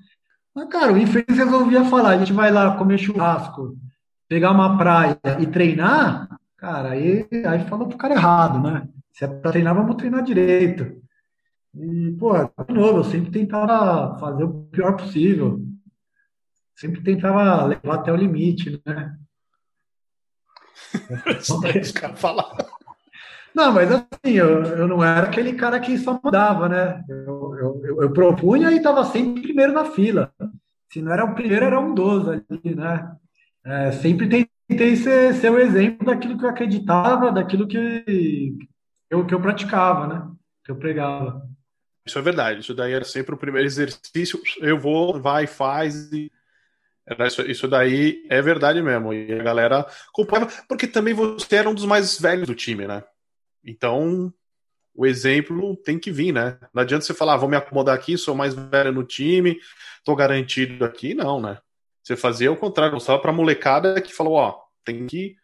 Mas, cara, o infeliz resolvia falar, a gente vai lá comer churrasco, pegar uma praia e treinar, cara, aí, aí falou pro cara errado, né? Se é pra treinar, vamos treinar direito. E, pô, de novo, eu sempre tentava fazer o pior possível. Sempre tentava levar até o limite, né? Falar. Não, mas assim, eu, eu não era aquele cara que só mandava, né? Eu, eu, eu propunha e estava sempre primeiro na fila. Se não era o primeiro, era um dos ali, né? É, sempre tentei ser, ser o exemplo daquilo que eu acreditava, daquilo que eu, que eu praticava, né? Que eu pregava. Isso é verdade. Isso daí era sempre o primeiro exercício. Eu vou, vai, faz e isso, isso daí é verdade mesmo. E a galera acompanhava, porque também você era um dos mais velhos do time, né? Então, o exemplo tem que vir, né? Não adianta você falar, ah, vou me acomodar aqui, sou mais velho no time, tô garantido aqui. Não, né? Você fazia o contrário, só pra molecada que falou, ó, tem que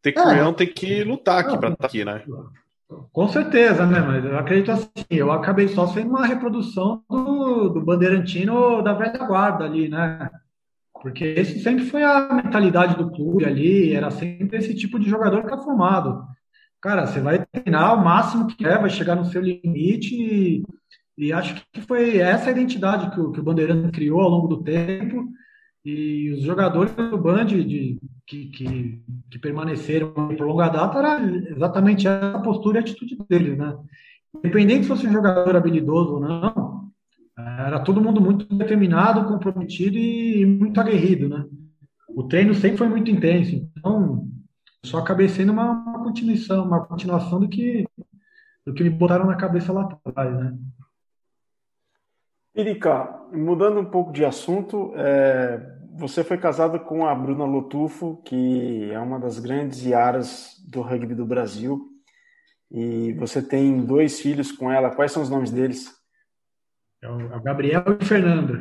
ter é. tem que lutar aqui pra estar aqui, né? Com certeza, né? Mas eu acredito assim, eu acabei só sendo uma reprodução do, do Bandeirantino da velha guarda ali, né? Porque esse sempre foi a mentalidade do clube ali, era sempre esse tipo de jogador que é formado. Cara, você vai treinar o máximo que quer, vai chegar no seu limite e, e acho que foi essa identidade que o, que o Bandeirante criou ao longo do tempo e os jogadores do Band de, que, que, que permaneceram por longa data era exatamente essa postura e atitude deles, né? Independente se fosse um jogador habilidoso ou não, era todo mundo muito determinado, comprometido e muito aguerrido, né? O treino sempre foi muito intenso, então só acabei sendo uma, uma continuação, uma continuação do que do que me botaram na cabeça lá atrás, né? Irica, mudando um pouco de assunto, é, você foi casado com a Bruna Lotufo, que é uma das grandes iaras do rugby do Brasil, e você tem dois filhos com ela. Quais são os nomes deles? É o, é Gabriel e o Fernando.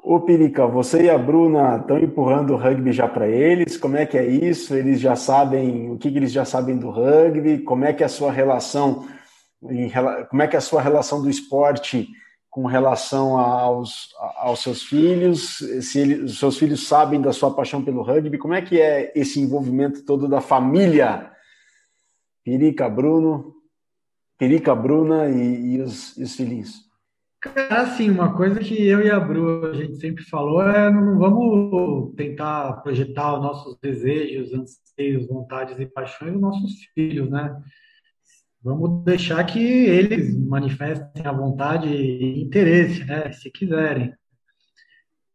Ô Pirica, você e a Bruna estão empurrando o rugby já para eles? Como é que é isso? Eles já sabem o que, que, eles já sabem do rugby? Como é que é a sua relação? Como é que é a sua relação do esporte com relação aos, aos seus filhos? Se ele, os seus filhos sabem da sua paixão pelo rugby? Como é que é esse envolvimento todo da família? Pirica, Bruno, Pirica, Bruna e, e os, e os filhinhos. Cara, assim, uma coisa que eu e a Bru a gente sempre falou é não vamos tentar projetar os nossos desejos, anseios, vontades e paixões dos nossos filhos, né? Vamos deixar que eles manifestem a vontade e interesse, né? Se quiserem.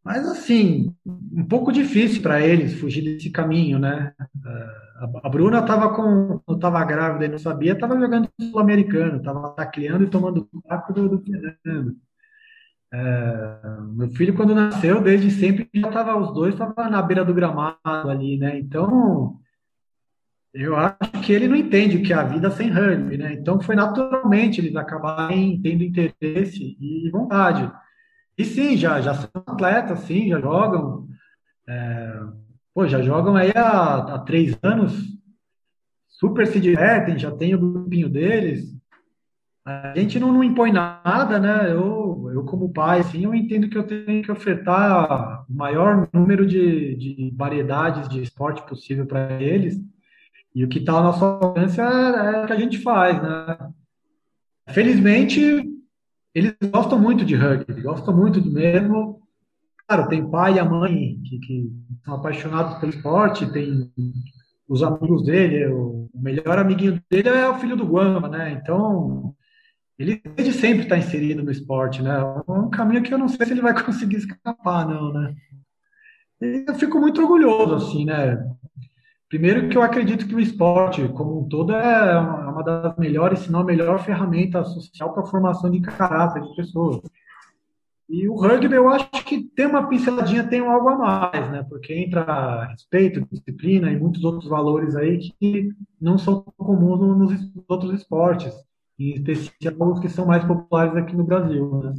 Mas, assim, um pouco difícil para eles fugir desse caminho, né? A Bruna estava com, estava grávida e não sabia, estava jogando sul-americano, estava tacleando e tomando taco do, do Fernando. É, meu filho, quando nasceu, desde sempre já estava, os dois estavam na beira do gramado ali, né? Então, eu acho que ele não entende o que é a vida sem rugby, né? Então, foi naturalmente eles acabarem tendo interesse e vontade. E sim, já, já são atletas, sim, já jogam. É, pô, já jogam aí há, há três anos, super se divertem, já tem o grupinho deles. A gente não, não impõe nada, né? Eu, eu, como pai, assim, eu entendo que eu tenho que ofertar o maior número de, de variedades de esporte possível para eles. E o que está ao nosso alcance é, é o que a gente faz, né? Felizmente, eles gostam muito de rugby, gostam muito do mesmo. Claro, tem pai e a mãe que, que são apaixonados pelo esporte, tem os amigos dele, o melhor amiguinho dele é o filho do Guama, né? Então, ele desde sempre está inserido no esporte, né? É um caminho que eu não sei se ele vai conseguir escapar, não, né? E eu fico muito orgulhoso, assim, né? Primeiro que eu acredito que o esporte, como um todo, é uma das melhores, se não a melhor ferramenta social para a formação de caráter de pessoas. E o rugby, eu acho que tem uma pinceladinha, tem algo a mais, né? Porque entra respeito, disciplina e muitos outros valores aí que não são comuns nos outros esportes, em especial os que são mais populares aqui no Brasil, né?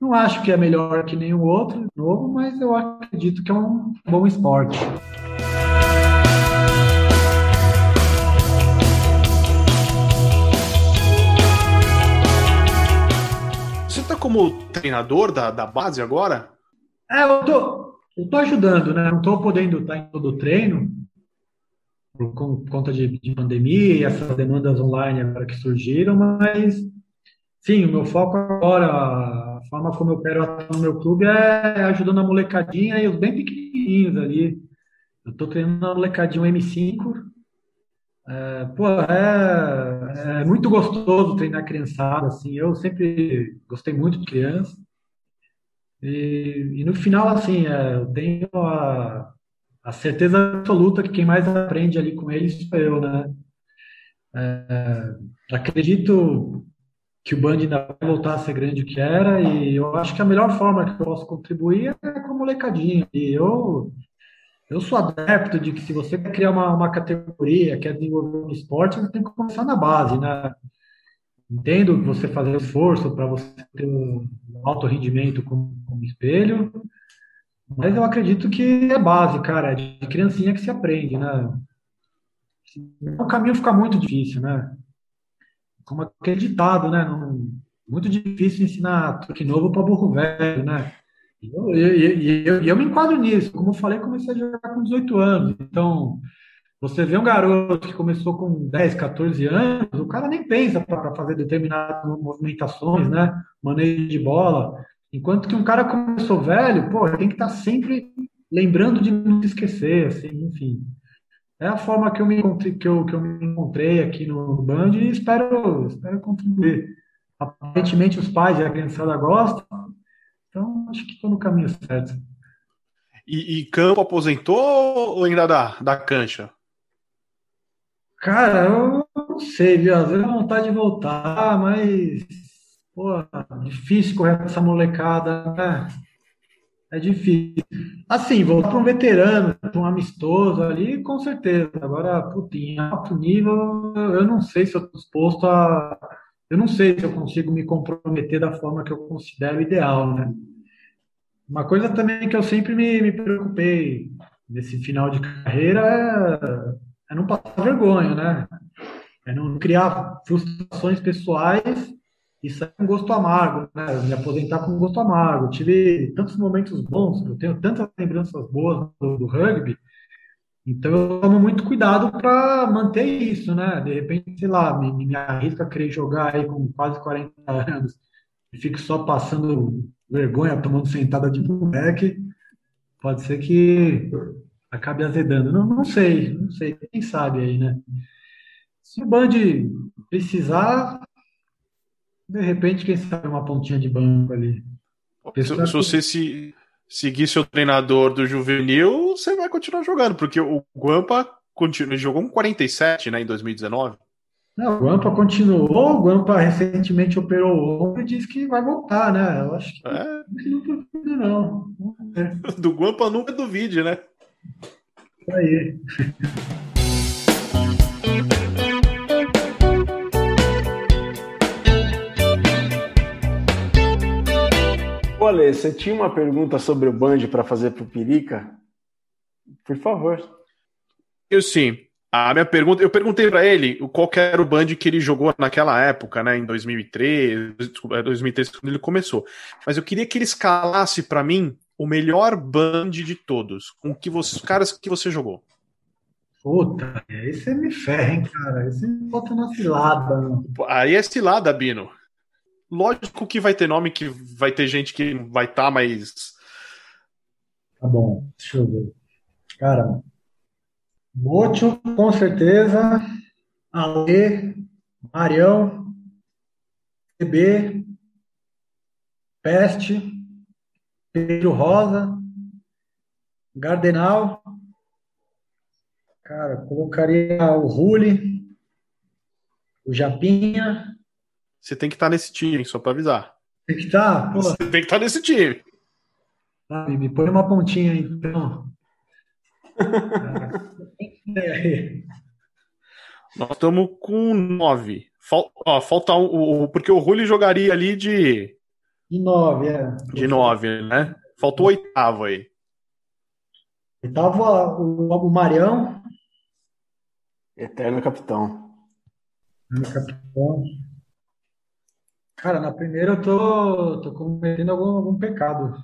Não acho que é melhor que nenhum outro novo, mas eu acredito que é um bom esporte. Como treinador da, da base agora? É, eu tô, eu tô ajudando, né? Não tô podendo estar em todo o treino por conta de, de pandemia e essas demandas online agora que surgiram, mas sim, o meu foco agora, a forma como eu quero atuar no meu clube é ajudando a molecadinha e os bem pequenininhos ali. Eu tô treinando a molecadinha M5 É, pô, é, é, muito gostoso treinar criançada, assim, eu sempre gostei muito de criança, e, e no final, assim, é, eu tenho a, a certeza absoluta que quem mais aprende ali com eles sou eu, né? É, acredito que o Band ainda vai voltar a ser grande o que era, e eu acho que a melhor forma que eu posso contribuir é com molecadinha. E eu, eu sou adepto de que se você quer criar uma, uma categoria, quer desenvolver um esporte, você tem que começar na base, né? Entendo você fazer esforço para você ter um alto rendimento como, como espelho, mas eu acredito que é base, cara, é de criancinha que se aprende, né? O caminho fica muito difícil, né? como acreditado, né? Muito difícil ensinar truque novo para burro velho, né? Eu, eu, eu, eu, me enquadro nisso. Como eu falei, comecei a jogar com 18 anos. Então, você vê um garoto que começou com 10, 14 anos, o cara nem pensa para fazer determinadas movimentações, né? Manejo de bola. Enquanto que um cara começou velho, pô, tem que estar tá sempre lembrando de não se esquecer, assim, enfim é a forma que eu me encontrei, que eu, que eu me encontrei aqui no Band e espero, espero contribuir. Aparentemente os pais e a criançada gostam, então acho que estou no caminho certo. E, e, Campo aposentou ou ainda dá, dá cancha? Cara, eu não sei, viu? Às vezes vontade de voltar, mas pô, difícil correr com essa molecada, né? É difícil. Assim, voltar para um veterano, para um amistoso ali, com certeza. Agora, putinha, alto nível, eu não sei se eu estou disposto a. Eu não sei se eu consigo me comprometer da forma que eu considero ideal, né? Uma coisa também que eu sempre me, me preocupei nesse final de carreira é, é não passar vergonha, né? É não criar frustrações pessoais isso é um gosto amargo, né? Me aposentar com gosto amargo. tive tantos momentos bons, eu tenho tantas lembranças boas do, do rugby, então eu tomo muito cuidado para manter isso, né? De repente, sei lá, me, me arrisco a querer jogar aí com quase 40 anos e fico só passando vergonha, tomando sentada de moleque, pode ser que acabe azedando. Não, não sei, não sei, quem sabe aí, né? Se o Band precisar, de repente, quem sabe uma pontinha de banco ali. Se, se você se, seguir seu treinador do juvenil, você vai continuar jogando, porque o Guampa continua, jogou um 47 né, em 2019. Não, o Guampa continuou, o Guampa recentemente operou o ombro e disse que vai voltar, né? Eu acho que é. não duvido, não. Do Guampa nunca duvide, né? Isso aí. Olha, você tinha uma pergunta sobre o Band para fazer para o Pirica? Por favor. Eu sim. A minha pergunta, eu perguntei para ele qual era o band que ele jogou naquela época, né, em 2003, 2003 quando ele começou. Mas eu queria que ele escalasse para mim o melhor band de todos, com que você, os caras que você jogou. Puta, aí você me ferra, hein, cara? Aí você me bota na cilada. Mano. Aí é cilada, Bino. Lógico que vai ter nome que vai ter gente que vai estar, tá, mas. Tá bom, deixa eu ver. Cara, Bocho, com certeza. Ale, Marião, CB, Peste, Pedro Rosa, Gardenal. Cara, colocaria o Rule, o Japinha, você tem que estar tá nesse time, só para avisar. Tem que estar? Tá? Você tem que estar tá nesse time. Ah, me põe uma pontinha aí, então. Nós estamos com nove. Fal, ó, falta um, porque o Rulli jogaria ali de. De nove, é. De nove, né? Faltou o oitavo aí. Oitavo, o, o Marião. Eterno capitão. Eterno capitão. Cara, na primeira eu tô, tô cometendo algum, algum pecado.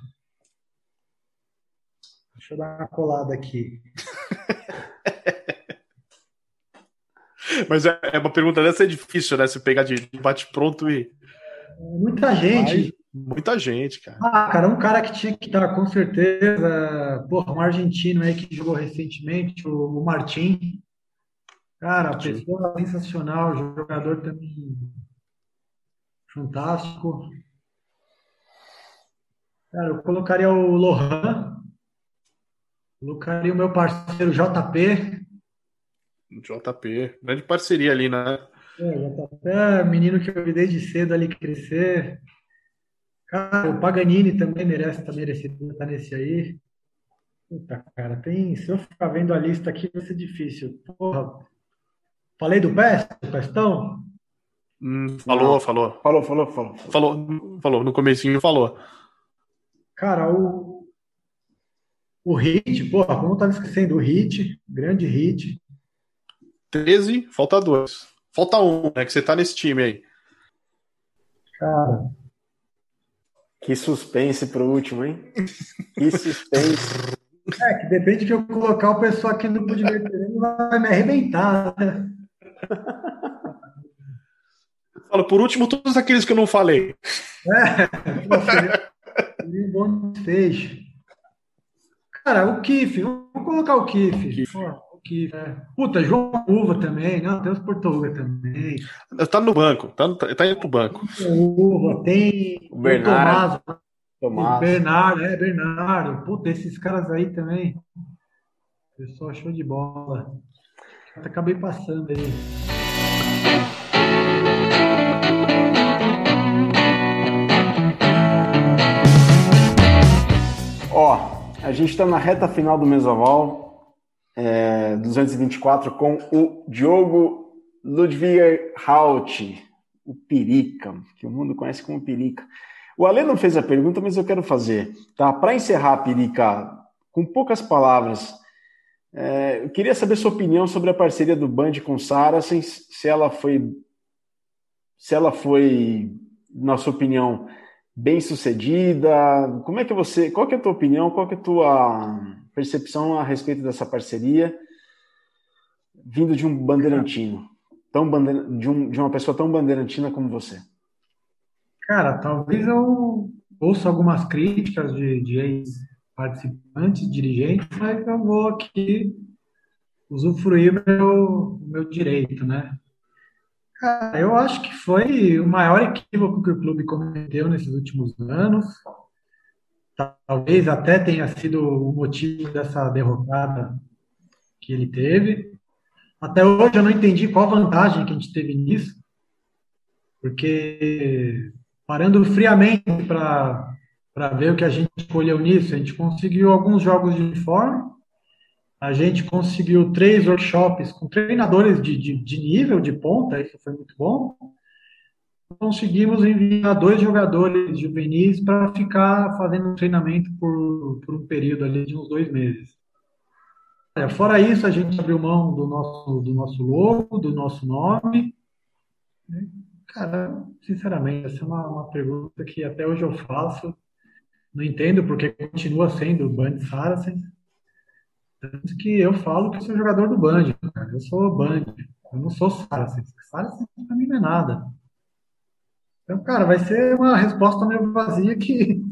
Deixa eu dar uma colada aqui. Mas é, é uma pergunta dessa é difícil, né? Você pegar de bate pronto e. Muita gente. muita gente, cara. Ah, cara, um cara que tinha que estar com certeza. Porra, um argentino aí que jogou recentemente, o, o Martim. Cara, pessoa sensacional, jogador também fantástico. Cara, eu colocaria o Lohan, colocaria o meu parceiro JP. JP, grande parceria ali, né? É, JP é menino que eu vi desde cedo ali crescer. Cara, o Paganini também merece, tá merecido estar nesse aí. Puta, cara, tem. Se eu ficar vendo a lista aqui, vai ser difícil. Porra. Falei do Pest, do Pestão? Hum, falou, falou. Falou, falou, falou. Falou, falou. No comecinho falou. Cara, o. O Hit, porra, como eu tava esquecendo, o Hit, grande Hit. 13, falta dois. Falta um, né? Que você tá nesse time aí. Cara. Que suspense pro último, hein? Que suspense. É, que depende que eu colocar o pessoal aqui no Divertirando vai me arrebentar, né? Falo, por último, todos aqueles que eu não falei. É, um bom desfecho. Cara, o Kiff, vamos colocar o Kiff. O Kiff é. Puta, João Uva também, não, tem os Portuga também. Tá no banco, tá, tá indo pro banco. Uva, tem o Bernardo. O Tomás. Bernardo, é, Bernardo. Puta, esses caras aí também. Pessoal, show de bola. Acabei passando aí. Ó, a gente está na reta final do Mesoval é, 224 com o Diogo Ludwig Haut, o Pirica, que o mundo conhece como Pirica. O Alê não fez a pergunta, mas eu quero fazer. Tá? Para encerrar, Pirica, com poucas palavras, é, eu queria saber sua opinião sobre a parceria do Band com Saracens, se ela foi, se ela foi, na sua opinião, bem sucedida. Como é que você, qual que é a tua opinião, qual que é a tua percepção a respeito dessa parceria, vindo de um bandeirantino, tão bandeira, de, um, de uma pessoa tão bandeirantina como você? Cara, talvez eu ouça algumas críticas de, de participantes, dirigentes, mas eu vou aqui usufruir meu, meu direito, né? Cara, eu acho que foi o maior equívoco que o clube cometeu nesses últimos anos. Talvez até tenha sido o motivo dessa derrocada que ele teve. Até hoje eu não entendi qual vantagem que a gente teve nisso, porque parando friamente para ver o que a gente escolheu nisso. A gente conseguiu alguns jogos de uniforme, a gente conseguiu três workshops com treinadores de, de, de nível, de ponta, isso foi muito bom. Conseguimos enviar dois jogadores juvenis para ficar fazendo treinamento por, por um período ali de uns dois meses. Fora isso, a gente abriu mão do nosso, do nosso logo, do nosso nome. Cara, sinceramente, essa é uma, uma pergunta que até hoje eu faço não entendo porque continua sendo o Band Saracens. Tanto que eu falo que eu sou jogador do Band, cara. Eu sou Band. Eu não sou Saracens. Saracens pra mim não é nada. Então, cara, vai ser uma resposta meio vazia que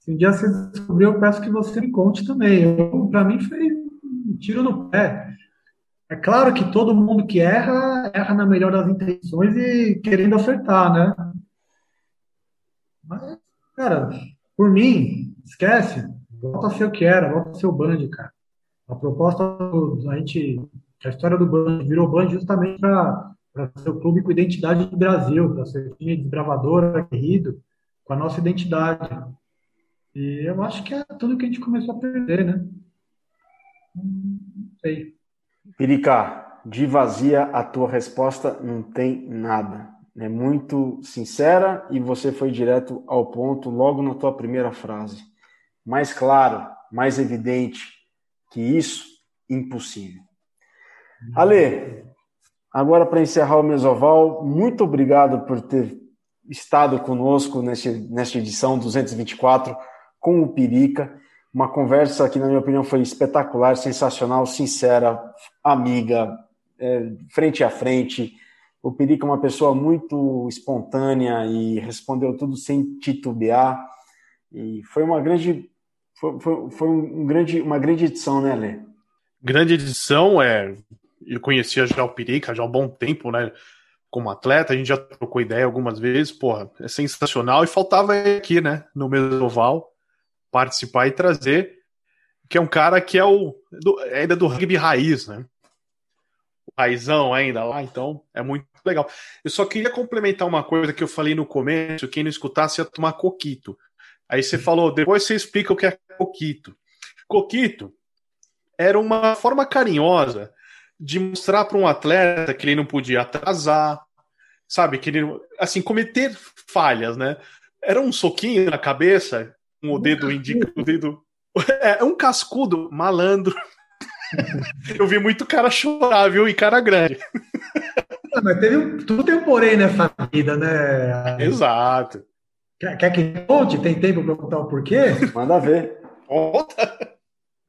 se um dia você descobrir, eu peço que você me conte também. Para mim foi um tiro no pé. É claro que todo mundo que erra, erra na melhor das intenções e querendo acertar, né? Mas, cara, por mim, esquece. Volta a ser o que era, volta a ser o Band, cara. A proposta, a gente, a história do Band virou Band justamente para ser o clube com identidade do Brasil, para ser um time desbravador, aguerrido, com a nossa identidade. E eu acho que é tudo que a gente começou a perder, né? Não sei. Pirica, de vazia a tua resposta não tem nada é muito sincera e você foi direto ao ponto logo na tua primeira frase. Mais claro, mais evidente que isso, impossível. Ale, agora para encerrar o Mesoval, muito obrigado por ter estado conosco neste, nesta edição 224 com o Pirica. Uma conversa que, na minha opinião, foi espetacular, sensacional, sincera, amiga, é, frente a frente o Perico é uma pessoa muito espontânea e respondeu tudo sem titubear. E foi uma grande, foi, foi, foi um grande, uma grande edição, né, Lê? Grande edição, é. eu conhecia já o Pirica já há um bom tempo, né? Como atleta, a gente já trocou ideia algumas vezes, porra, é sensacional. E faltava aqui, né? No Mesoval, participar e trazer, que é um cara que é o do, é ainda do rugby raiz, né? Raizão ainda lá, então é muito legal. Eu só queria complementar uma coisa que eu falei no começo, quem não escutasse ia tomar coquito. Aí você falou, depois você explica o que é coquito. Coquito era uma forma carinhosa de mostrar para um atleta que ele não podia atrasar, sabe? Que ele, assim, cometer falhas, né? Era um soquinho na cabeça, com o dedo indica o dedo. É, é um cascudo malandro. Eu vi muito cara chorar, viu? E cara grande. Ah, mas teve um, tudo tem um porém nessa vida, né? Exato. Quer, quer que conte? Tem tempo para contar o porquê? Manda ver. Conta.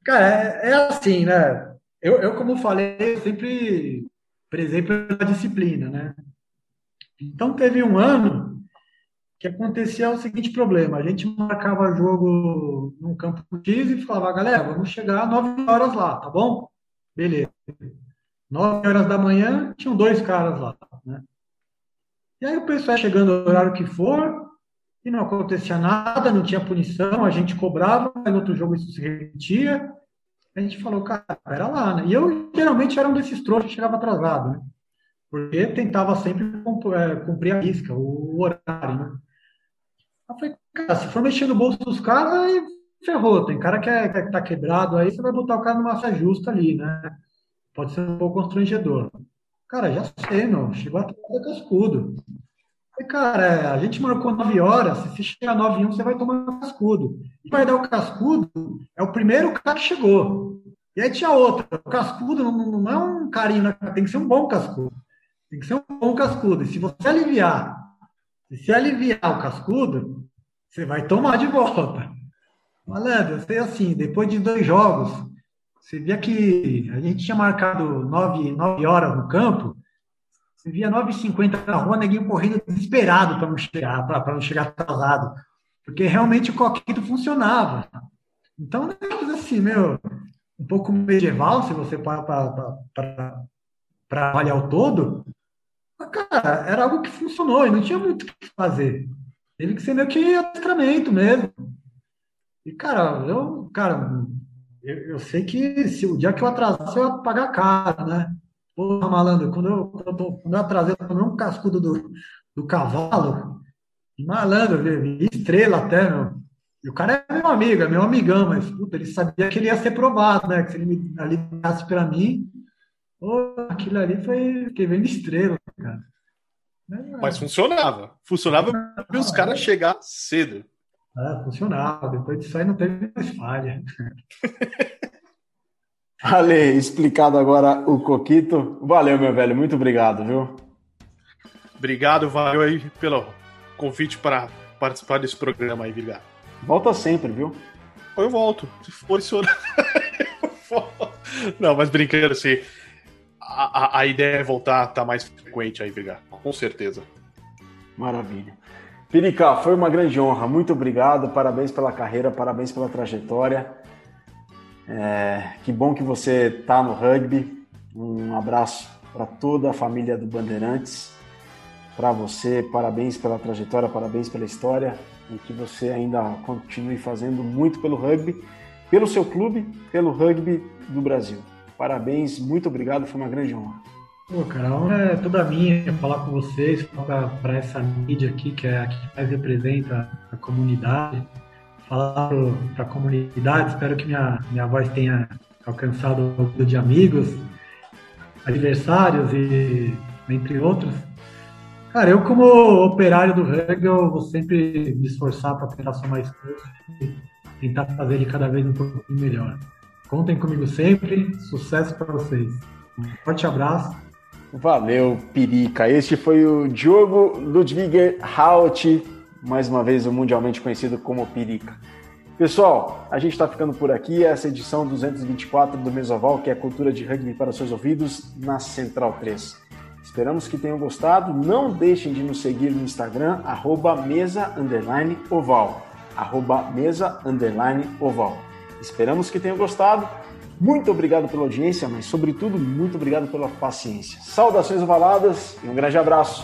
Cara, é, é assim, né? Eu, eu, como falei, sempre prezei pela disciplina, né? Então, teve um ano que acontecia o seguinte problema: a gente marcava jogo num campo X e falava, galera, vamos chegar às 9 horas lá, tá bom? Beleza. 9 horas da manhã, tinham dois caras lá, né? E aí o pessoal chegando no horário que for, e não acontecia nada, não tinha punição, a gente cobrava, mas no outro jogo isso se repetia, a gente falou, cara, era lá, né? E eu geralmente era um desses trouxas que chegava atrasado, né? Porque tentava sempre é, cumprir a risca, o horário, né? Eu falei, cara, se for mexer no bolso dos caras, aí ferrou. Tem cara que, é, que tá quebrado, aí você vai botar o cara numa saia justa ali, né? Pode ser um pouco constrangedor. Cara, já sei, meu. Chegou atrasado cascudo. Cara, é, a gente marcou 9 horas, se chegar 9 e 1, você vai tomar cascudo. E vai dar o cascudo, é o primeiro cara que chegou. E aí tinha outra. O cascudo não, não é um carinho, né? tem que ser um bom cascudo. Tem que ser um bom cascudo. E se você aliviar, se você aliviar o cascudo, você vai tomar de volta. Malandro, eu sei assim, depois de dois jogos, você via que a gente tinha marcado 9, 9 horas no campo, você via 9h50 na rua, neguinho correndo desesperado para não chegar, para não chegar atrasado. Porque realmente o coquito funcionava. Então, é assim, meu, um pouco medieval, se você para para avaliar o todo, mas, cara, era algo que funcionou e não tinha muito o que fazer. Teve que ser meio que adestramento mesmo. E, cara, eu, cara, eu, eu, sei que se o dia que eu atrasasse, eu ia pagar caro, né? Porra, malandro, quando eu, quando eu, tô, quando eu atrasei, eu tomei um cascudo do, do cavalo. Malandro, estrela até, meu. E o cara é meu amigo, é meu amigão, mas puta, ele sabia que ele ia ser provado, né? Que se ele me aliviasse pra mim, pô, aquilo ali foi. Fiquei vendo estrela, cara. Mas funcionava. Funcionava para os caras chegar cedo. É, funcionava. Depois disso aí não teve mais falha. Ale, explicado agora o Coquito. Valeu, meu velho. Muito obrigado, viu? Obrigado, valeu aí pelo convite para participar desse programa aí, Vigar. Volta sempre, viu? Eu volto. Se for isso. Não, mas brincando assim. A, a, a, ideia é voltar a estar tá mais frequente aí, Vigar. Com certeza. Maravilha. Pirica, foi uma grande honra. Muito obrigado. Parabéns pela carreira, parabéns pela trajetória. É, que bom que você está no rugby. Um abraço para toda a família do Bandeirantes. Para você, parabéns pela trajetória, parabéns pela história e que você ainda continue fazendo muito pelo rugby, pelo seu clube, pelo rugby do Brasil. Parabéns, muito obrigado, foi uma grande honra. Pô, cara, a honra é toda minha falar com vocês, falar para essa mídia aqui, que é a que mais representa a comunidade falar para a comunidade. Espero que minha, minha voz tenha alcançado o grupo de amigos, adversários e entre outros. Cara, eu como operário do rugby, eu vou sempre me esforçar para tentar somar esforço e tentar fazer ele cada vez um pouquinho melhor. Contem comigo sempre, sucesso para vocês. Um forte abraço. Valeu, Pirica. Este foi o Diogo Ludwiger Haut, mais uma vez o mundialmente conhecido como Pirica. Pessoal, a gente está ficando por aqui. Essa edição 224 do Mesoval, que é a cultura de rugby para seus ouvidos, na Central 3. Esperamos que tenham gostado. Não deixem de nos seguir no Instagram, arroba mesa oval. Arroba mesa oval. Esperamos que tenham gostado. Muito obrigado pela audiência, mas sobretudo muito obrigado pela paciência. Saudações ovaladas e um grande abraço.